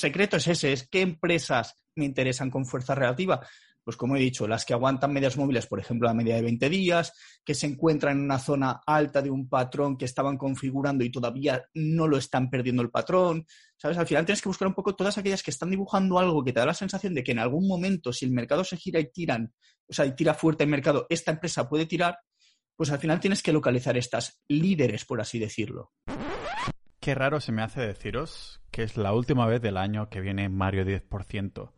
secreto es ese, es qué empresas me interesan con fuerza relativa. Pues como he dicho, las que aguantan medias móviles, por ejemplo, a media de 20 días, que se encuentran en una zona alta de un patrón que estaban configurando y todavía no lo están perdiendo el patrón. ¿Sabes? Al final tienes que buscar un poco todas aquellas que están dibujando algo que te da la sensación de que en algún momento, si el mercado se gira y tiran, o sea, y tira fuerte el mercado, esta empresa puede tirar, pues al final tienes que localizar estas líderes, por así decirlo. Qué raro se me hace deciros que es la última vez del año que viene Mario 10%.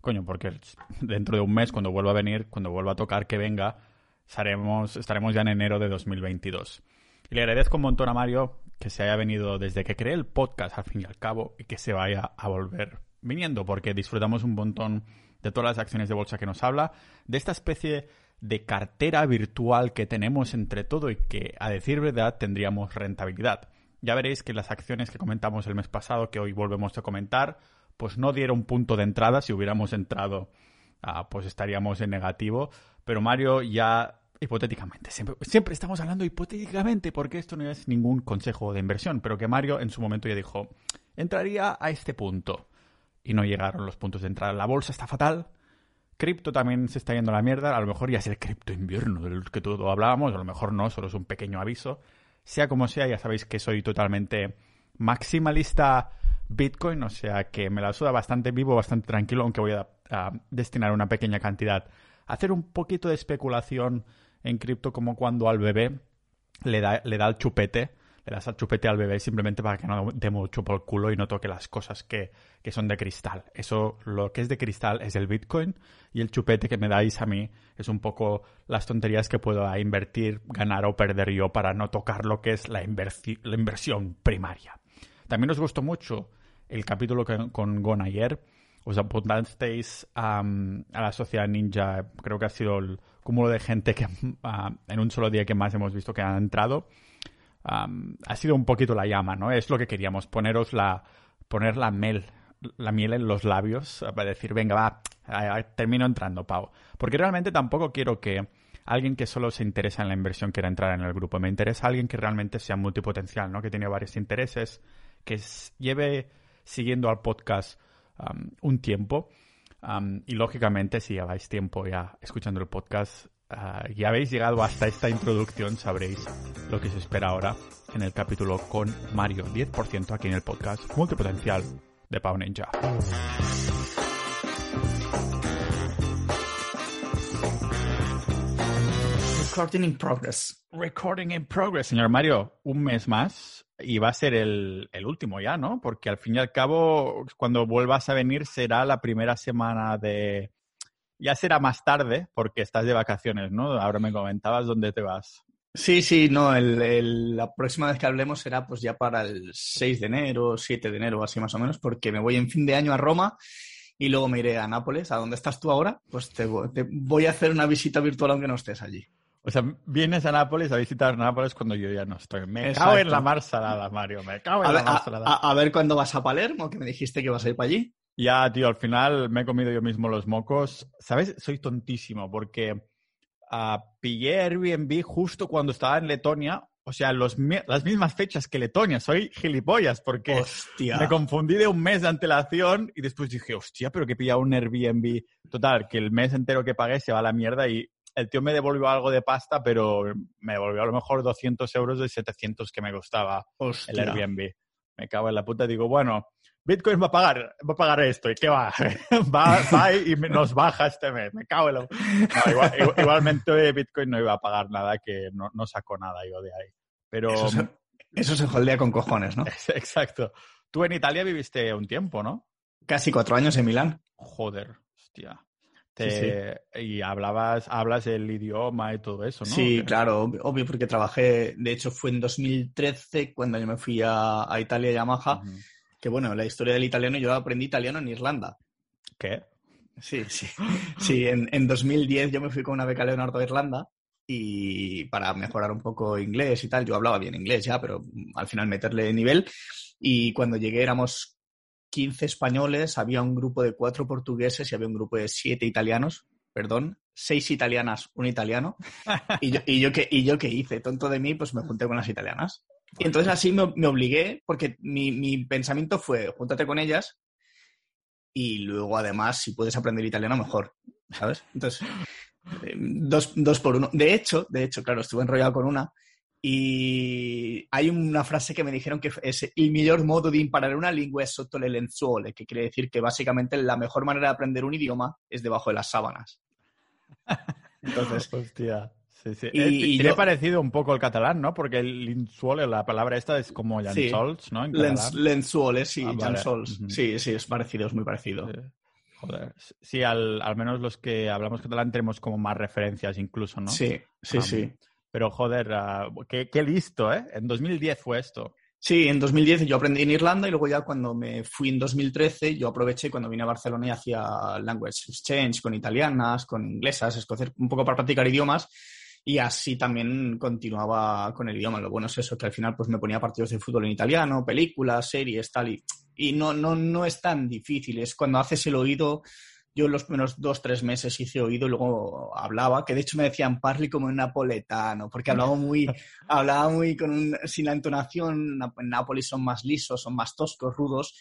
Coño, porque dentro de un mes, cuando vuelva a venir, cuando vuelva a tocar que venga, estaremos, estaremos ya en enero de 2022. Y le agradezco un montón a Mario que se haya venido desde que creé el podcast, al fin y al cabo, y que se vaya a volver viniendo, porque disfrutamos un montón de todas las acciones de bolsa que nos habla, de esta especie de cartera virtual que tenemos entre todo y que, a decir verdad, tendríamos rentabilidad. Ya veréis que las acciones que comentamos el mes pasado, que hoy volvemos a comentar, pues no dieron punto de entrada. Si hubiéramos entrado, ah, pues estaríamos en negativo. Pero Mario ya hipotéticamente, siempre, siempre, estamos hablando hipotéticamente porque esto no es ningún consejo de inversión, pero que Mario en su momento ya dijo, entraría a este punto. Y no llegaron los puntos de entrada. La bolsa está fatal. Cripto también se está yendo a la mierda. A lo mejor ya es el cripto invierno del que todo hablábamos. A lo mejor no, solo es un pequeño aviso. Sea como sea, ya sabéis que soy totalmente maximalista Bitcoin, o sea que me la suda bastante vivo, bastante tranquilo, aunque voy a, destinar una pequeña cantidad a hacer un poquito de especulación en cripto como cuando al bebé le da, le da el chupete, le das el chupete al bebé simplemente para que no dé mucho por el culo y no toque las cosas que, que, son de cristal. Eso, lo que es de cristal es el Bitcoin y el chupete que me dais a mí es un poco las tonterías que puedo invertir, ganar o perder yo para no tocar lo que es la, la inversión primaria. También os gustó mucho el capítulo con Gon ayer. Os apuntasteis a la sociedad ninja. Creo que ha sido el cúmulo de gente que en un solo día que más hemos visto que han entrado. Ha sido un poquito la llama, ¿no? Es lo que queríamos, poneros la, poner la miel, la miel en los labios para decir, venga, va, termino entrando, Pau. Porque realmente tampoco quiero que alguien que solo se interesa en la inversión quiera entrar en el grupo. Me interesa alguien que realmente sea multipotencial, ¿no? Que tiene varios intereses, que lleve siguiendo al podcast un tiempo. Y lógicamente, si lleváis tiempo ya escuchando el podcast uh, y habéis llegado hasta esta introducción, sabréis lo que se espera ahora en el capítulo con Mario, 10% aquí en el podcast Multipotencial de Pau Ninja. Recording in progress. Recording in progress, señor Mario. Un mes más y va a ser el, último ya, ¿no? Porque al fin y al cabo, cuando vuelvas a venir será la primera semana de... Ya será más tarde porque estás de vacaciones, ¿no? Ahora me comentabas dónde te vas. Sí, sí, no, la próxima vez que hablemos será pues ya para el 6 de enero, 7 de enero, así más o menos, porque me voy en fin de año a Roma y luego me iré a Nápoles, a donde estás tú ahora, pues te voy a hacer una visita virtual aunque no estés allí. O sea, vienes a Nápoles a visitar Nápoles cuando yo ya no estoy. Me cago en la mar salada, Mario. Me cago en la mar salada. A, ver cuándo vas a Palermo, que me dijiste que vas a ir para allí. Ya, tío, al final me he comido yo mismo los mocos. ¿Sabes? Soy tontísimo porque uh, pillé Airbnb justo cuando estaba en Letonia. O sea, los, las mismas fechas que Letonia. Soy gilipollas porque me confundí de un mes de antelación y después dije, hostia, pero que pillado un Airbnb. Total, que el mes entero que pagué se va a la mierda y el tío me devolvió algo de pasta, pero me devolvió a lo mejor 200 euros de 700 que me costaba el Airbnb. Me cago en la puta. Digo, bueno, Bitcoin va a pagar, va a pagar esto. ¿Y qué va? va, y nos baja este mes. Me cago en la... No, igualmente Bitcoin no iba a pagar nada, que no, no sacó nada yo de ahí. Pero... Eso se, eso se joldea con cojones, ¿no? Exacto. Tú en Italia viviste un tiempo, ¿no? Casi cuatro años en Milán. Joder, hostia. Y hablabas, hablas el idioma y todo eso, ¿no? Sí, claro, obvio, porque trabajé, de hecho fue en 2013 cuando yo me fui a, Italia y Yamaha, que bueno, la historia del italiano, yo aprendí italiano en Irlanda. ¿Qué? Sí, sí. Sí, en, en 2010 yo me fui con una beca Leonardo a Irlanda y para mejorar un poco inglés y tal, yo hablaba bien inglés ya, pero al final meterle nivel. Y cuando llegué éramos 15 españoles, había un grupo de cuatro portugueses y había un grupo de siete italianos, perdón, seis italianas, un italiano. Y yo, y yo, que, y yo que hice, tonto de mí, pues me junté con las italianas. Y entonces así me, obligué, porque mi, mi, pensamiento fue, júntate con ellas y luego además si puedes aprender italiano mejor, ¿sabes? Entonces, eh, dos, dos por uno. De hecho, de hecho, claro, estuve enrollado con una y hay una frase que me dijeron que es el mejor modo de imparare una lengua es sotto le lenzuole, que quiere decir que básicamente la mejor manera de aprender un idioma es debajo de las sábanas. Entonces, hostia. Sí, sí. Y, eh, parecido un poco el catalán, ¿no? Porque el la palabra esta es como llençols, ¿no? En lenzuole, sí, ah, Sí, sí, es parecido, es muy parecido. Joder. Sí, al, menos los que hablamos catalán tenemos como más referencias incluso, ¿no? Sí, sí, sí. Pero joder, ah, qué, qué, listo, ¿eh? En 2010 fue esto. Sí, en 2010 yo aprendí en Irlanda y luego ya cuando me fui en 2013 yo aproveché cuando vine a Barcelona y hacía language exchange con italianas, con inglesas, escocer, un poco para practicar idiomas y así también continuaba con el idioma. Lo bueno es eso, que al final pues me ponía partidos de fútbol en italiano, películas, series, tal y, y no, no, no es tan difícil, es cuando haces el oído yo los primeros dos, tres meses hice oído y luego hablaba, que de hecho me decían parli como en napoletano, porque hablaba muy, hablaba muy con sin la entonación, en Nápoles son más lisos, son más toscos, rudos,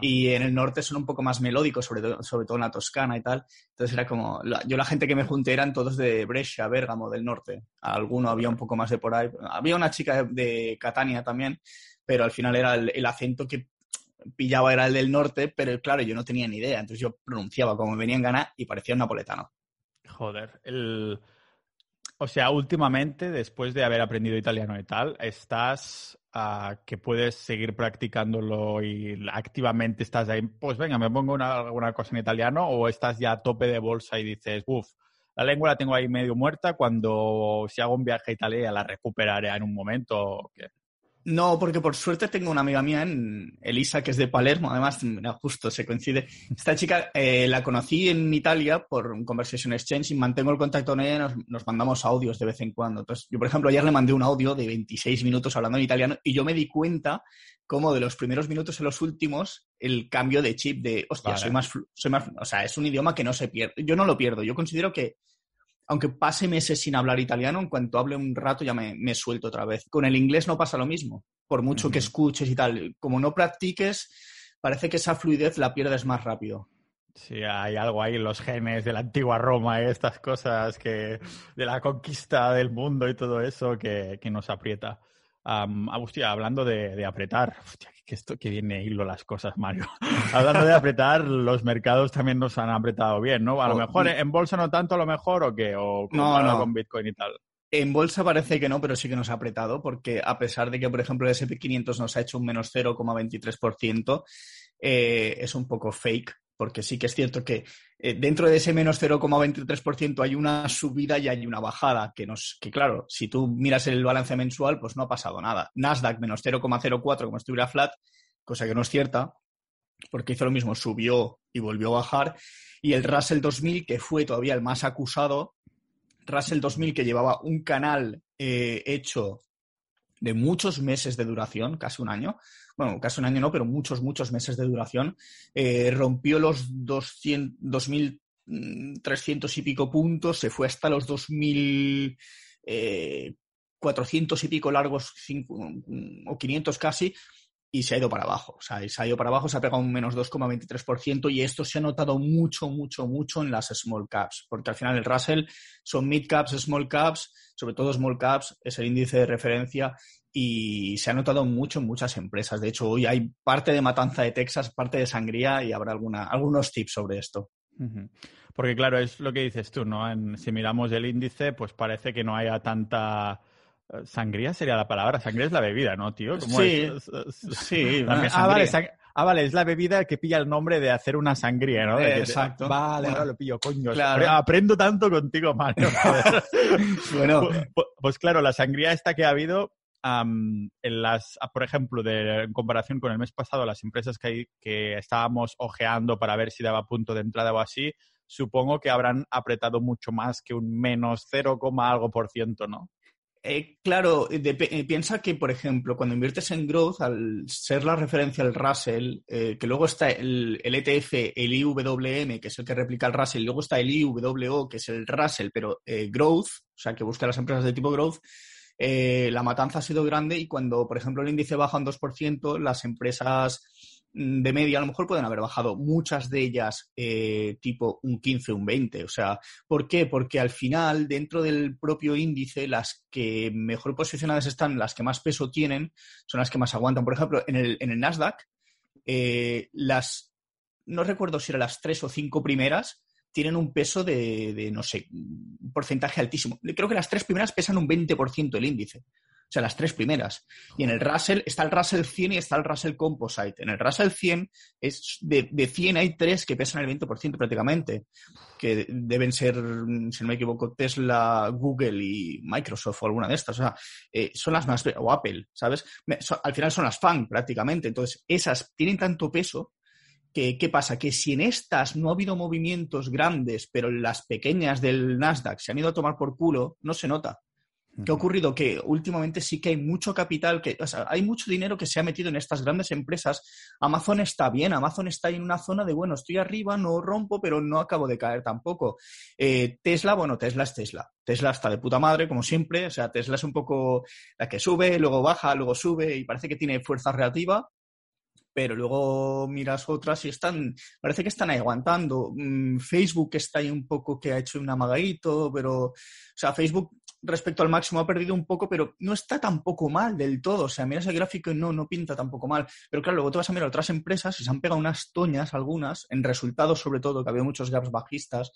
y en el norte son un poco más melódicos, sobre, todo, sobre todo en la Toscana y tal. Entonces era como, yo la gente que me junté eran todos de Brescia, Bérgamo, del norte. Alguno había un poco más de por ahí. Había una chica de, Catania también, pero al final era el acento que pillaba era el del norte, pero claro, yo no tenía ni idea. Entonces yo pronunciaba como me venía en y parecía un napoletano. Joder, el... O sea, últimamente, después de haber aprendido italiano y tal, estás ah, que puedes seguir practicándolo y activamente estás ahí, pues venga, me pongo una, alguna cosa en italiano o estás ya a tope de bolsa y dices, uff, la lengua la tengo ahí medio muerta, cuando si hago un viaje a Italia la recuperaré en un momento. No, porque por suerte tengo una amiga mía, en Elisa, que es de Palermo, además, justo se coincide. Esta chica eh, la conocí en Italia por un Conversation Exchange y mantengo el contacto con ella y nos, nos, mandamos audios de vez en cuando. Entonces, yo, por ejemplo, ayer le mandé un audio de 26 minutos hablando en italiano y yo me di cuenta como de los primeros minutos a los últimos el cambio de chip de, hostia, soy, más, soy más, o sea, es un idioma que no se pierde. Yo no lo pierdo. Yo considero que aunque pase meses sin hablar italiano, en cuanto hable un rato ya me, suelto otra vez. Con el inglés no pasa lo mismo, por mucho que escuches y tal. Como no practiques, parece que esa fluidez la pierdes más rápido. Sí, hay algo ahí en los genes de la antigua Roma y estas cosas que de la conquista del mundo y todo eso que, nos aprieta. Um, hablando de, apretar, hostia, que esto que viene hilo las cosas, Mario. hablando de apretar, los mercados también nos han apretado bien, ¿no? A lo oh, mejor en bolsa no tanto, a lo mejor, o qué, o no, no. con Bitcoin y tal. En bolsa parece que no, pero sí que nos ha apretado, porque a pesar de que, por ejemplo, el SP500 nos ha hecho un menos 0,23%, eh, es un poco fake porque sí que es cierto que eh, dentro de ese menos 0,23% hay una subida y hay una bajada, que, nos, que claro, si tú miras el balance mensual, pues no ha pasado nada. Nasdaq menos 0,04 como estuviera flat, cosa que no es cierta, porque hizo lo mismo, subió y volvió a bajar. Y el Russell 2000, que fue todavía el más acusado, Russell 2000 que llevaba un canal eh, hecho de muchos meses de duración, casi un año, bueno, casi un año no, pero muchos, muchos meses de duración, eh, rompió los 2.300 mm, y pico puntos, se fue hasta los 2.400 eh, y pico largos o 500 casi, y se ha ido para abajo. O sea, se ha ido para abajo, se ha pegado un menos 2,23% y esto se ha notado mucho, mucho, mucho en las small caps, porque al final el Russell son mid caps, small caps, sobre todo small caps, es el índice de referencia y se ha notado mucho en muchas empresas. De hecho, hoy hay parte de Matanza de Texas, parte de Sangría y habrá alguna, algunos tips sobre esto. Porque claro, es lo que dices tú, ¿no? si miramos el índice, pues parece que no haya tanta eh, Sangría sería la palabra. Sangría es la bebida, ¿no, tío? sí, sí. Ah, vale, ah, vale, es la bebida que pilla el nombre de hacer una sangría, ¿no? exacto. vale, ahora lo pillo, coño. Aprendo tanto contigo, Mario. bueno. Pues, pues, pues, claro, la sangría esta que ha habido, en las, por ejemplo, de, en comparación con el mes pasado, las empresas que, que estábamos ojeando para ver si daba punto de entrada o así, supongo que habrán apretado mucho más que un menos 0, algo por ciento, ¿no? Eh, claro, eh, piensa que, por ejemplo, cuando inviertes en growth, al ser la referencia al Russell, eh, que luego está el, ETF, el IWM, que es el que replica el Russell, y luego está el IWO, que es el Russell, pero growth, o sea, que busca las empresas de tipo growth, la matanza ha sido grande y cuando, por ejemplo, el índice baja un 2%, las empresas mm, de media a lo mejor pueden haber bajado muchas de ellas eh, tipo un 15, un 20. O sea, ¿por qué? Porque al final, dentro del propio índice, las que mejor posicionadas están, las que más peso tienen, son las que más aguantan. Por ejemplo, en el, en el Nasdaq, eh, las, no recuerdo si eran las tres o cinco primeras, tienen un peso de, no sé, un porcentaje altísimo. Creo que las tres primeras pesan un 20% del índice. O sea, las tres primeras. Y en el Russell está el Russell 100 y está el Russell Composite. En el Russell 100, es de, de 100 hay tres que pesan el 20% prácticamente, que deben ser, si no me equivoco, Tesla, Google y Microsoft o alguna de estas. O sea, eh, son las más, o Apple, ¿sabes? al final son las FAN prácticamente. Entonces, esas tienen tanto peso que, ¿qué pasa? Que si en estas no ha habido movimientos grandes, pero las pequeñas del Nasdaq se han ido a tomar por culo, no se nota. ¿Qué ha ocurrido? Que últimamente sí que hay mucho capital, que, o sea, hay mucho dinero que se ha metido en estas grandes empresas. Amazon está bien, Amazon está en una zona de, bueno, estoy arriba, no rompo, pero no acabo de caer tampoco. Eh, Tesla, bueno, Tesla es Tesla. Tesla está de puta madre, como siempre. O sea, Tesla es un poco la que sube, luego baja, luego sube y parece que tiene fuerza relativa pero luego miras otras y están, parece que están ahí aguantando. Mm, Facebook está ahí un poco que ha hecho un amagadito, pero, o sea, Facebook respecto al máximo ha perdido un poco, pero no está tampoco mal del todo. O sea, miras el gráfico y no, no pinta tampoco mal. Pero claro, luego te vas a mirar otras empresas y se han pegado unas toñas, algunas, en resultados sobre todo, que había muchos gaps bajistas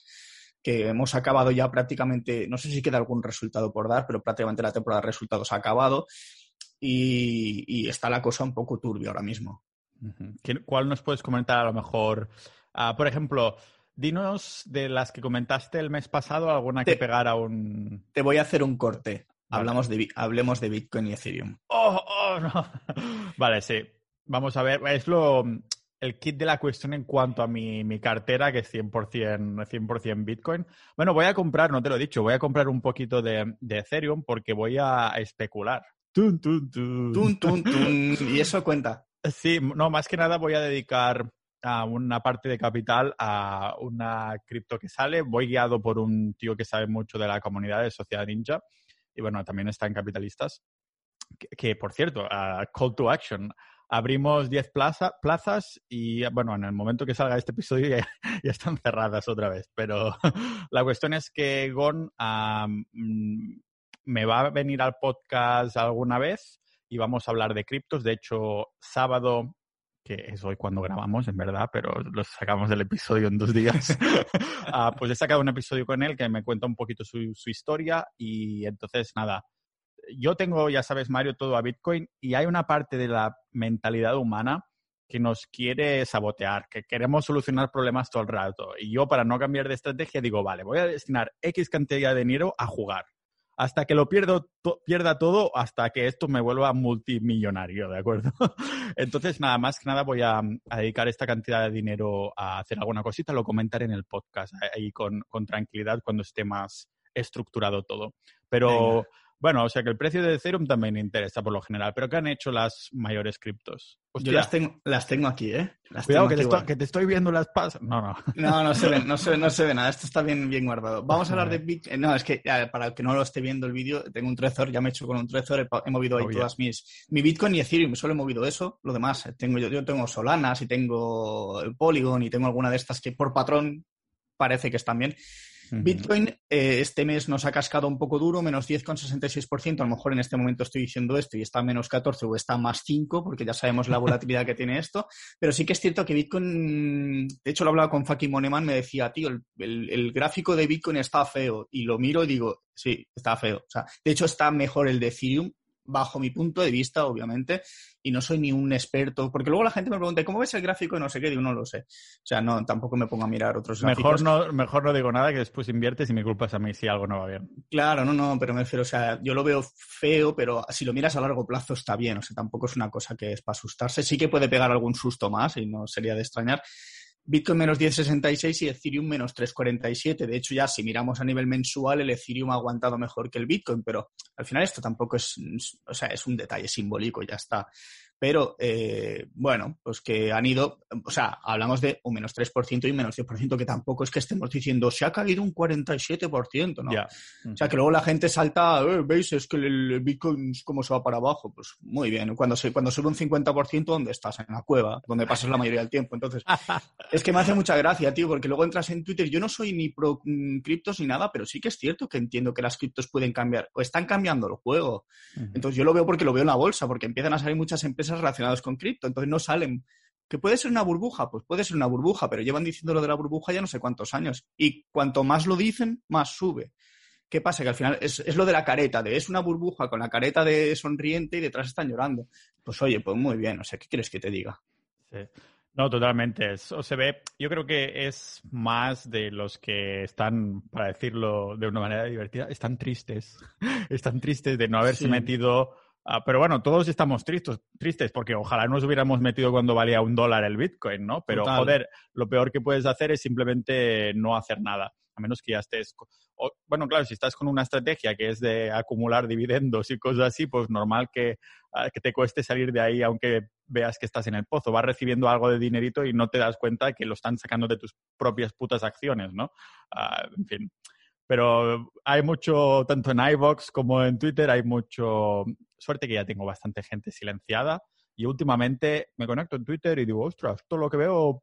que hemos acabado ya prácticamente, no sé si queda algún resultado por dar, pero prácticamente la temporada de resultados ha acabado y, está la cosa un poco turbia ahora mismo. ¿Cuál nos puedes comentar a lo mejor? Ah, por ejemplo, Dinos de las que comentaste el mes pasado, alguna que pegara un. Te voy a hacer un corte. Hablamos de, hablemos de Bitcoin y Ethereum. Oh, oh, no. vale, sí. Vamos a ver. Es lo, el kit de la cuestión en cuanto a mi, cartera, que es 100%, 100 Bitcoin. Bueno, voy a comprar, no te lo he dicho, voy a comprar un poquito de, Ethereum porque voy a especular. Tun, tun, tun. Tun, tun, tun. y eso cuenta. Sí, no, más que nada voy a dedicar a una parte de capital a una cripto que sale. Voy guiado por un tío que sabe mucho de la comunidad de Sociedad Ninja y bueno, también está en Capitalistas. Que, por cierto, Call to Action. Abrimos 10 plaza, plazas y bueno, en el momento que salga este episodio ya, están cerradas otra vez. Pero la cuestión es que Gon mm, me va a venir al podcast alguna vez y vamos a hablar de criptos. De hecho, sábado que es hoy cuando grabamos, en verdad, pero lo sacamos del episodio en dos días. Ah, pues he sacado un episodio con él que me cuenta un poquito su, historia y entonces, nada, yo tengo, ya sabes, Mario, todo a Bitcoin y hay una parte de la mentalidad humana que nos quiere sabotear, que queremos solucionar problemas todo el rato. Y yo, para no cambiar de estrategia, digo, vale, voy a destinar X cantidad de dinero a jugar hasta que lo pierdo, pierda todo, hasta que esto me vuelva multimillonario, ¿de acuerdo? Entonces, nada más que nada voy a, dedicar esta cantidad de dinero a hacer alguna cosita, lo comentaré en el podcast ahí con, tranquilidad cuando esté más estructurado todo. Pero bueno, o sea que el precio de Ethereum también interesa por lo general. ¿Pero qué han hecho las mayores criptos? Yo las tengo, las tengo aquí, ¿eh? Cuidado, que, te estoy, viendo las pasas. No, no. No, no se ve, no se no se ve nada. Esto está bien, bien guardado. Vamos a hablar de Bitcoin. No, es que para el que no lo esté viendo el vídeo, tengo un Trezor, ya me he hecho con un Trezor, he, movido ahí oh, todas mis... Mi Bitcoin y Ethereum, solo he movido eso. Lo demás, tengo yo, yo tengo Solanas y tengo el Polygon y tengo alguna de estas que por patrón parece que están bien. Bitcoin eh, este mes nos ha cascado un poco duro, menos 10,66%. A lo mejor en este momento estoy diciendo esto y está menos 14 o está más 5, porque ya sabemos la volatilidad que tiene esto. Pero sí que es cierto que Bitcoin, de hecho lo hablaba con Faki Moneman, me decía, tío, el, gráfico de Bitcoin está feo. Y lo miro y digo, sí, está feo. O sea, de hecho está mejor el de Ethereum, bajo mi punto de vista, obviamente, y no soy ni un experto, porque luego la gente me pregunta, ¿cómo ves el gráfico? Y no sé qué, digo, no lo sé. O sea, no, tampoco me pongo a mirar otros mejor No, mejor no digo nada, que después inviertes y me culpas a mí si algo no va bien. Claro, no, no, pero me refiero, o sea, yo lo veo feo, pero si lo miras a largo plazo está bien, o sea, tampoco es una cosa que es para asustarse. Sí que puede pegar algún susto más y no sería de extrañar, Bitcoin menos 10,66 y Ethereum menos 3,47. De hecho, ya si miramos a nivel mensual, el Ethereum ha aguantado mejor que el Bitcoin, pero al final esto tampoco es, o sea, es un detalle simbólico, ya está. Pero eh, bueno, pues que han ido, o sea, hablamos de un menos 3% y un menos 10%, que tampoco es que estemos diciendo se ha caído un 47%, ¿no? O sea, que luego la gente salta, eh, ¿veis? Es que el, Bitcoin, ¿cómo se va para abajo? Pues muy bien, cuando, se, cuando sube un 50%, ¿dónde estás? En la cueva, donde pasas la mayoría del tiempo. Entonces, es que me hace mucha gracia, tío, porque luego entras en Twitter, yo no soy ni pro mm, criptos ni nada, pero sí que es cierto que entiendo que las criptos pueden cambiar, o están cambiando el juego. Entonces yo lo veo porque lo veo en la bolsa, porque empiezan a salir muchas empresas relacionados con cripto. Entonces no salen. ¿Que puede ser una burbuja? Pues puede ser una burbuja, pero llevan diciendo lo de la burbuja ya no sé cuántos años. Y cuanto más lo dicen, más sube. ¿Qué pasa? Que al final es, lo de la careta, de es una burbuja con la careta de sonriente y detrás están llorando. Pues oye, pues muy bien, o sea, ¿qué quieres que te diga? No, totalmente. Eso se ve, yo creo que es más de los que están, para decirlo de una manera divertida, están tristes. están tristes de no haberse metido Ah, pero bueno, todos estamos tristes, tristes porque ojalá nos hubiéramos metido cuando valía un dólar el Bitcoin, ¿no? Pero joder, lo peor que puedes hacer es simplemente no hacer nada, a menos que ya estés... bueno, claro, si estás con una estrategia que es de acumular dividendos y cosas así, pues normal que, ah, que te cueste salir de ahí aunque veas que estás en el pozo. Vas recibiendo algo de dinerito y no te das cuenta que lo están sacando de tus propias putas acciones, ¿no? Ah, en fin pero hay mucho, tanto en iVox como en Twitter, hay mucho, suerte que ya tengo bastante gente silenciada y últimamente me conecto en Twitter y digo, ostras, todo lo que veo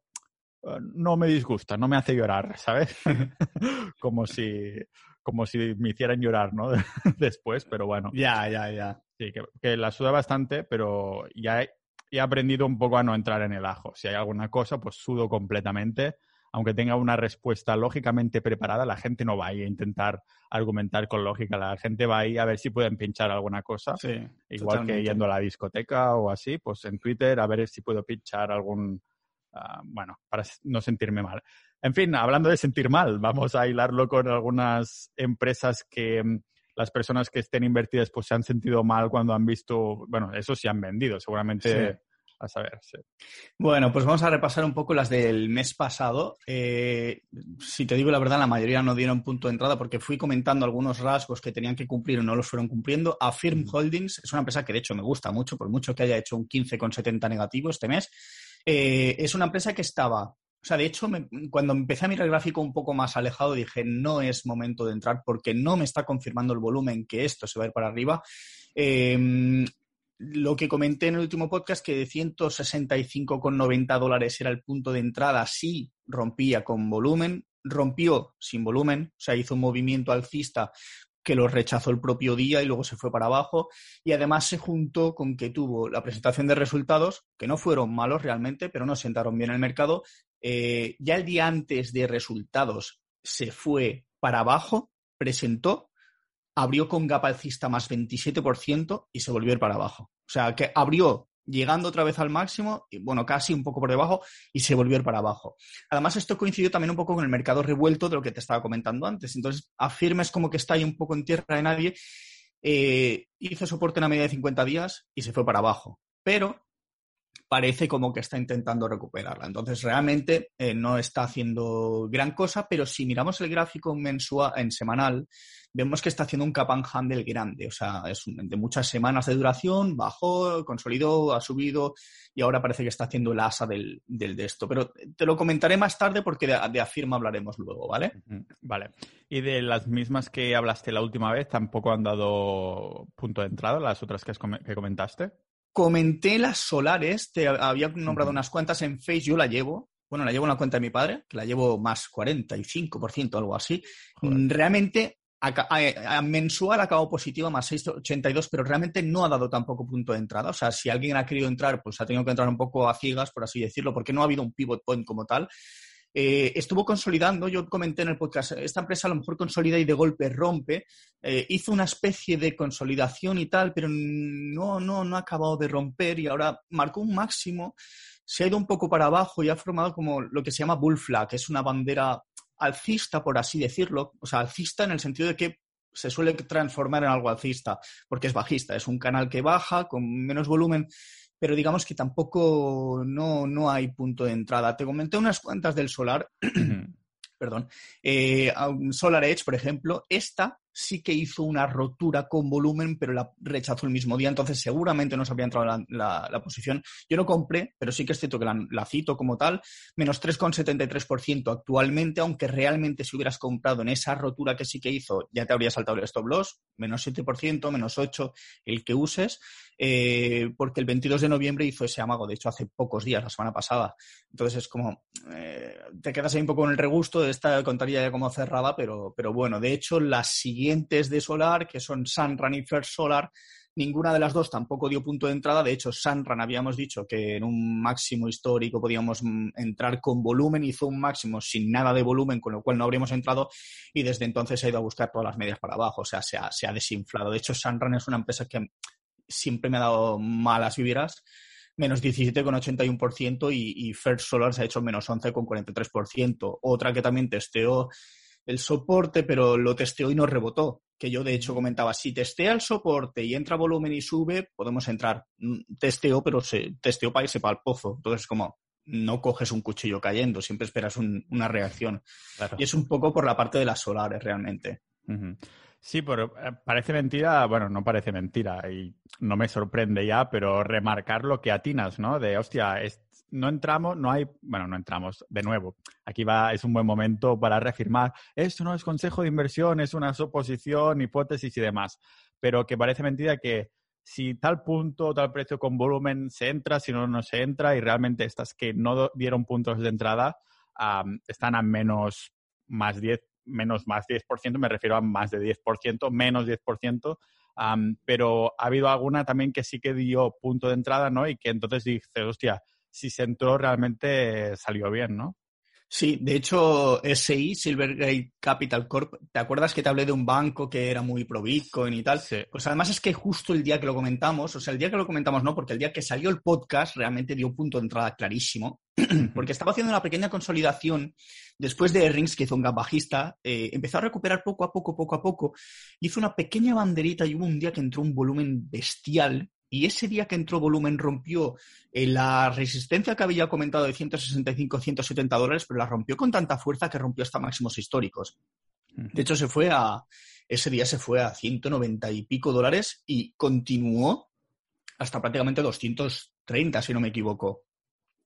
eh, no me disgusta, no me hace llorar, ¿sabes? como si como si me hicieran llorar, ¿no? Después, pero bueno. Ya, ya, ya. Sí, que, la suda bastante, pero ya he aprendido un poco a no entrar en el ajo. Si hay alguna cosa, pues sudo completamente aunque tenga una respuesta lógicamente preparada, la gente no va a, a intentar argumentar con lógica. La gente va a ir a ver si pueden pinchar alguna cosa. Igual que yendo a la discoteca o así, pues en Twitter a ver si puedo pinchar algún, ah, bueno, para no sentirme mal. En fin, hablando de sentir mal, vamos a hilarlo con algunas empresas que mm, las personas que estén invertidas pues se han sentido mal cuando han visto, bueno, eso sí han vendido, seguramente a saber. Bueno, pues vamos a repasar un poco las del mes pasado. Eh, si te digo la verdad, la mayoría no dieron punto de entrada porque fui comentando algunos rasgos que tenían que cumplir y no los fueron cumpliendo. Affirm Holdings es una empresa que de hecho me gusta mucho, por mucho que haya hecho un 15,70 negativo este mes. Eh, es una empresa que estaba o sea, de hecho, cuando empecé a mirar el gráfico un poco más alejado, dije, no es momento de entrar porque no me está confirmando el volumen que esto se va a ir para arriba. Eh, lo que comenté en el último podcast, que de 165,90 dólares era el punto de entrada, sí rompía con volumen, rompió sin volumen, o sea, hizo un movimiento alcista que lo rechazó el propio día y luego se fue para abajo. Y además se juntó con que tuvo la presentación de resultados, que no fueron malos realmente, pero no sentaron bien el mercado. Eh, ya el día antes de resultados se fue para abajo, presentó abrió con gap alcista más 27% y se volvió para abajo. O sea, que abrió llegando otra vez al máximo, y, bueno, casi un poco por debajo, y se volvió para abajo. Además, esto coincidió también un poco con el mercado revuelto de lo que te estaba comentando antes. Entonces, afirmes como que está ahí un poco en tierra de nadie. Eh, hizo soporte en la media de 50 días y se fue para abajo. Pero parece como que está intentando recuperarla. Entonces, realmente eh, no está haciendo gran cosa, pero si miramos el gráfico mensual, en semanal, vemos que está haciendo un cap and handle grande. O sea, es de muchas semanas de duración, bajó, consolidó, ha subido y ahora parece que está haciendo el asa del, de esto. Pero te lo comentaré más tarde porque de, afirma hablaremos luego, ¿vale? Vale. Y de las mismas que hablaste la última vez, tampoco han dado punto de entrada, las otras que, que comentaste comenté las solares, te había nombrado unas cuantas en Face, yo la llevo. Bueno, la llevo en la cuenta de mi padre, que la llevo más 45%, algo así. Realmente, a, mensual acabó positiva, más 6,82, pero realmente no ha dado tampoco punto de entrada. O sea, si alguien ha querido entrar, pues ha tenido que entrar un poco a ciegas, por así decirlo, porque no ha habido un pivot point como tal. Eh, estuvo consolidando, yo comenté en el podcast, esta empresa a lo mejor consolida y de golpe rompe, eh, hizo una especie de consolidación y tal, pero no, no, no ha acabado de romper y ahora marcó un máximo, se ha ido un poco para abajo y ha formado como lo que se llama bull flag, que es una bandera alcista, por así decirlo, o sea, alcista en el sentido de que se suele transformar en algo alcista, porque es bajista, es un canal que baja con menos volumen pero digamos que tampoco no, hay punto de entrada. Te comenté unas cuantas del solar. Perdón. Eh, Solar Edge, por ejemplo, esta sí que hizo una rotura con volumen, pero la rechazó el mismo día, entonces seguramente no se habría entrado la, la, posición. Yo no compré, pero sí que es cierto que la, cito como tal, menos 3,73% actualmente, aunque realmente si hubieras comprado en esa rotura que sí que hizo, ya te habría saltado el stop loss, menos 7%, menos 8%, el que uses, eh, porque el 22 de noviembre hizo ese amago, de hecho hace pocos días, la semana pasada. Entonces es como, eh, te quedas ahí un poco con el regusto, de esta contaría ya como cerrada, pero, pero bueno, de hecho las siguientes de Solar, que son Sunrun y First Solar, ninguna de las dos tampoco dio punto de entrada. De hecho, Sunrun habíamos dicho que en un máximo histórico podíamos mm, entrar con volumen, hizo un máximo sin nada de volumen, con lo cual no habríamos entrado y desde entonces ha ido a buscar todas las medias para abajo, o sea, se ha, se ha desinflado. De hecho, Sunrun es una empresa que siempre me ha dado malas vibras, menos 17,81% y, y First Solar se ha hecho menos 11,43%. Otra que también testeó el soporte, pero lo testeó y no rebotó. Que yo de hecho comentaba, si testea el soporte y entra volumen y sube, podemos entrar. Mm, testeo, pero se testeo para irse para el pozo. Entonces, como no coges un cuchillo cayendo, siempre esperas una reacción. Y es un poco por la parte de las solares realmente. Sí, pero eh, parece mentira, bueno, no parece mentira y no me sorprende ya, pero remarcar lo que atinas, ¿no? De, hostia, no entramos, no hay, bueno, no entramos, de nuevo, aquí va, es un buen momento para reafirmar, esto no es consejo de inversión, es una suposición, hipótesis y demás, pero que parece mentira que si tal punto, tal precio con volumen se entra, si no, no se entra y realmente estas que no dieron puntos de entrada están a menos más 10 menos más 10%, me refiero a más de 10%, menos 10%, pero ha habido alguna también que sí que dio punto de entrada, ¿no? Y que entonces dices, hostia, si se entró realmente salió bien, ¿no? Sí, de hecho, SI, Silvergate Capital Corp, ¿te acuerdas que te hablé de un banco que era muy pro Bitcoin y tal? Pues además es que justo el día que lo comentamos, o sea, el día que lo comentamos no, porque el día que salió el podcast realmente dio punto de entrada clarísimo, porque estaba haciendo una pequeña consolidación después de Rings, que hizo un gap bajista, eh, empezó a recuperar poco a poco, poco a poco, hizo una pequeña banderita y hubo un día que entró un volumen bestial y ese día que entró volumen rompió eh, la resistencia que había comentado de 165-170 dólares, pero la rompió con tanta fuerza que rompió hasta máximos históricos. De hecho, se fue a, ese día se fue a 190 y pico dólares y continuó hasta prácticamente 230, si no me equivoco.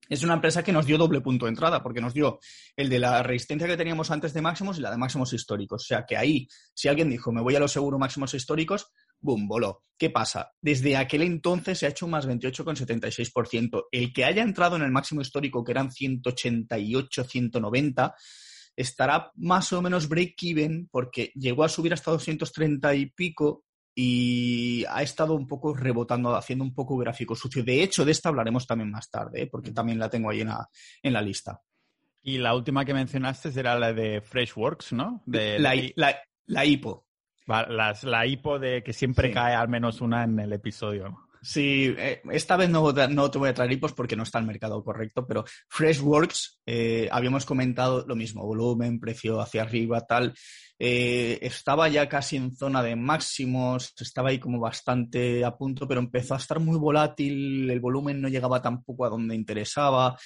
Es una empresa que nos dio doble punto de entrada, porque nos dio el de la resistencia que teníamos antes de máximos y la de máximos históricos. O sea que ahí, si alguien dijo, me voy a los seguros máximos históricos, boom, voló. ¿Qué pasa? Desde aquel entonces se ha hecho un más 28,76%. El que haya entrado en el máximo histórico, que eran 188, 190, estará más o menos break-even porque llegó a subir hasta 230 y pico y ha estado un poco rebotando, haciendo un poco gráfico sucio. De hecho, de esta hablaremos también más tarde, ¿eh? porque también la tengo ahí en la, en la lista. Y la última que mencionaste era la de Freshworks, ¿no? De la, la, la IPO. Las, la hipo de que siempre cae al menos una en el episodio. Sí, eh, esta vez no, no, te voy a traer hipos porque no está el mercado correcto, pero Freshworks, eh, habíamos comentado lo mismo, volumen, precio hacia arriba, tal. Eh, estaba ya casi en zona de máximos, estaba ahí como bastante a punto, pero empezó a estar muy volátil, el volumen no llegaba tampoco a donde interesaba.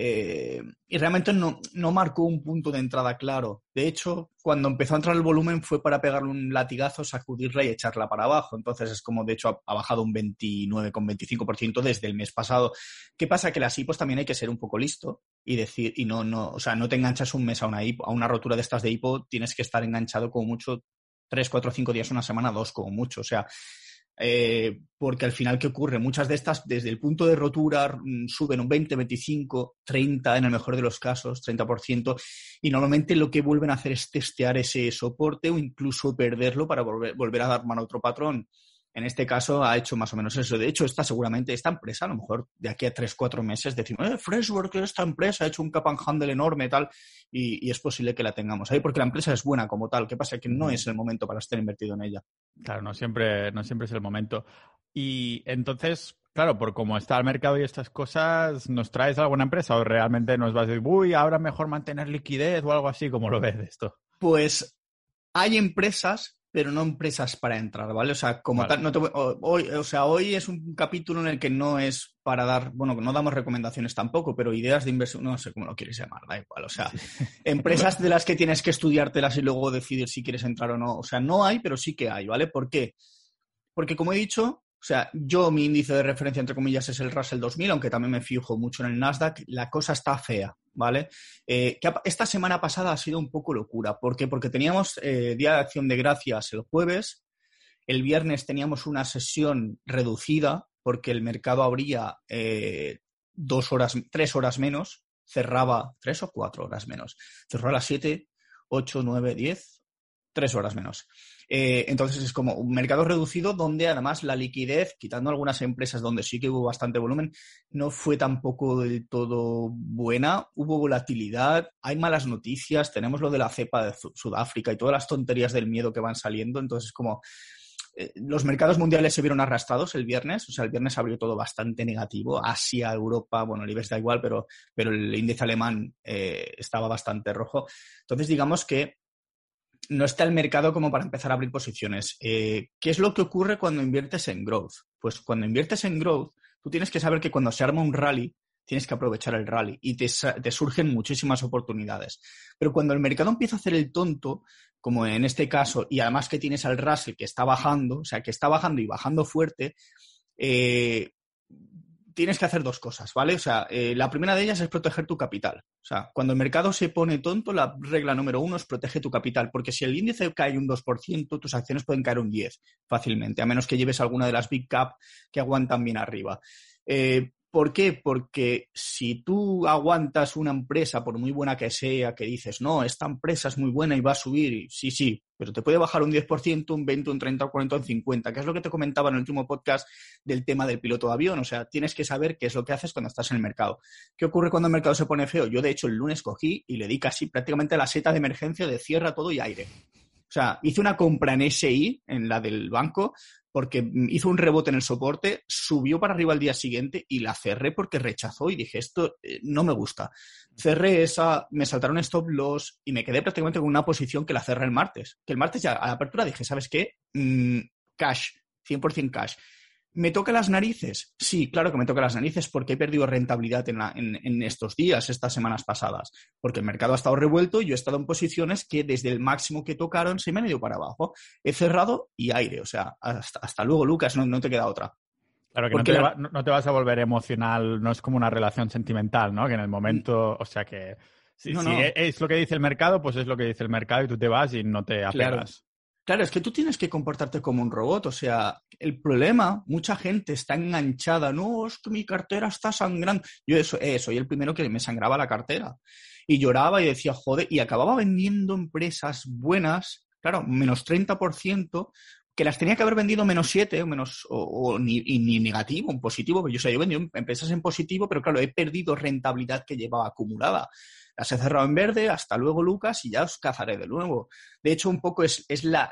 Eh, y realmente no, no, marcó un punto de entrada claro. De hecho, cuando empezó a entrar el volumen fue para pegarle un latigazo, sacudirla y echarla para abajo. Entonces es como, de hecho, ha, bajado un 29,25% desde el mes pasado. ¿Qué pasa? Que las hipos también hay que ser un poco listo y decir, y no, no, o sea, no te enganchas un mes a una hipo, a una rotura de estas de hipo, tienes que estar enganchado como mucho 3, 4, 5 días, una semana, dos como mucho. O sea, eh, porque al final, ¿qué ocurre? Muchas de estas, desde el punto de rotura, mm, suben un 20, 25, 30, en el mejor de los casos, 30%, y normalmente lo que vuelven a hacer es testear ese soporte o incluso perderlo para volver, volver a dar mano a otro patrón en este caso ha hecho más o menos eso. De hecho, está seguramente, esta empresa, a lo mejor de aquí a tres, cuatro meses, decimos, eh, Freshwork, esta empresa ha hecho un cap and handle enorme, tal, y, es posible que la tengamos ahí, porque la empresa es buena como tal. ¿Qué pasa? Que no es el momento para estar invertido en ella. Claro, no siempre, no siempre es el momento. Y entonces, claro, por cómo está el mercado y estas cosas, ¿nos traes alguna empresa o realmente nos vas a decir, uy, ahora mejor mantener liquidez o algo así? como lo ves de esto? Pues hay empresas pero no empresas para entrar, ¿vale? O sea, como tal, no hoy, o sea, hoy es un capítulo en el que no es para dar, bueno, no damos recomendaciones tampoco, pero ideas de inversión, no sé cómo lo quieres llamar, da igual. O sea, empresas de las que tienes que estudiártelas y luego decidir si quieres entrar o no. O sea, no hay, pero sí que hay, ¿vale? ¿Por qué? Porque como he dicho, o sea, yo mi índice de referencia, entre comillas, es el Russell 2000, aunque también me fijo mucho en el Nasdaq. La cosa está fea, ¿vale? Eh, esta semana pasada ha sido un poco locura. ¿Por qué? Porque teníamos eh, Día de Acción de Gracias el jueves. El viernes teníamos una sesión reducida porque el mercado abría eh, dos horas, tres horas menos. Cerraba tres o cuatro horas menos. Cerró a las siete, ocho, nueve, diez, tres horas menos. Eh, entonces es como un mercado reducido donde además la liquidez, quitando algunas empresas donde sí que hubo bastante volumen, no fue tampoco del todo buena. Hubo volatilidad, hay malas noticias, tenemos lo de la cepa de Sudáfrica y todas las tonterías del miedo que van saliendo. Entonces es como eh, los mercados mundiales se vieron arrastrados el viernes, o sea, el viernes abrió todo bastante negativo. Asia, Europa, bueno, el IBEX da igual, pero, pero el índice alemán eh, estaba bastante rojo. Entonces, digamos que no está el mercado como para empezar a abrir posiciones. Eh, ¿Qué es lo que ocurre cuando inviertes en growth? Pues cuando inviertes en growth, tú tienes que saber que cuando se arma un rally, tienes que aprovechar el rally y te, surgen muchísimas oportunidades. Pero cuando el mercado empieza a hacer el tonto, como en este caso, y además que tienes al Russell que está bajando, o sea, que está bajando y bajando fuerte, eh, tienes que hacer dos cosas, ¿vale? O sea, eh, la primera de ellas es proteger tu capital. O sea, cuando el mercado se pone tonto, la regla número uno es protege tu capital, porque si el índice cae un 2%, tus acciones pueden caer un 10% fácilmente, a menos que lleves alguna de las big cap que aguantan bien arriba. Eh, ¿Por qué? Porque si tú aguantas una empresa, por muy buena que sea, que dices, no, esta empresa es muy buena y va a subir, sí, sí, pero te puede bajar un 10%, un 20, un 30, un 40, un 50, que es lo que te comentaba en el último podcast del tema del piloto de avión. O sea, tienes que saber qué es lo que haces cuando estás en el mercado. ¿Qué ocurre cuando el mercado se pone feo? Yo, de hecho, el lunes cogí y le di casi prácticamente la seta de emergencia de cierra todo y aire. O sea, hice una compra en SI, en la del banco, porque hizo un rebote en el soporte, subió para arriba al día siguiente y la cerré porque rechazó y dije, esto eh, no me gusta. Cerré esa, me saltaron stop loss y me quedé prácticamente con una posición que la cerré el martes. Que el martes ya a la apertura dije, ¿sabes qué? Mm, cash, 100% cash. ¿Me toca las narices? Sí, claro que me toca las narices porque he perdido rentabilidad en, estos días, estas semanas pasadas, porque el mercado ha estado revuelto y yo he estado en posiciones que desde el máximo que tocaron se me han ido para abajo. He cerrado y aire, o sea, hasta, luego, Lucas, no, te queda otra. Claro que no te, vas a volver emocional, no es como una relación sentimental, ¿no? Que en el momento, o sea que si, es lo que dice el mercado, pues es lo que dice el mercado y tú te vas y no te apegas. Claro, es que tú tienes que comportarte como un robot. O sea, el problema, mucha gente está enganchada. No, es que mi cartera está sangrando. Yo eso, eh, soy el primero que me sangraba la cartera. Y lloraba y decía, joder, y acababa vendiendo empresas buenas, claro, menos 30%, que las tenía que haber vendido menos 7 o menos, o, ni, ni, negativo, un positivo. Yo, o sea, yo vendí empresas en positivo, pero claro, he perdido rentabilidad que llevaba acumulada las he cerrado en verde, hasta luego Lucas y ya os cazaré de nuevo. De hecho, un poco es, la,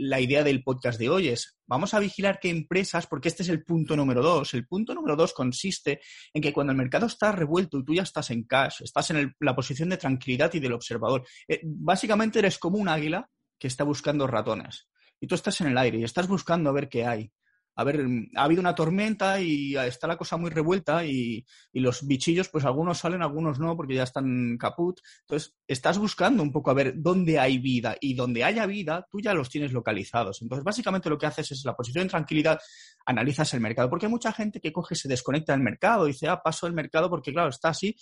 la, idea del podcast de hoy, es vamos a vigilar qué empresas, porque este es el punto número dos. El punto número dos consiste en que cuando el mercado está revuelto y tú ya estás en cash, estás en la posición de tranquilidad y del observador, eh, básicamente eres como un águila que está buscando ratones. Y tú estás en el aire y estás buscando a ver qué hay a ver, ha habido una tormenta y está la cosa muy revuelta y, los bichillos, pues algunos salen, algunos no, porque ya están caput. Entonces, estás buscando un poco a ver dónde hay vida y donde haya vida, tú ya los tienes localizados. Entonces, básicamente lo que haces es la posición de tranquilidad, analizas el mercado, porque hay mucha gente que coge, se desconecta del mercado y dice, ah, paso el mercado porque, claro, está así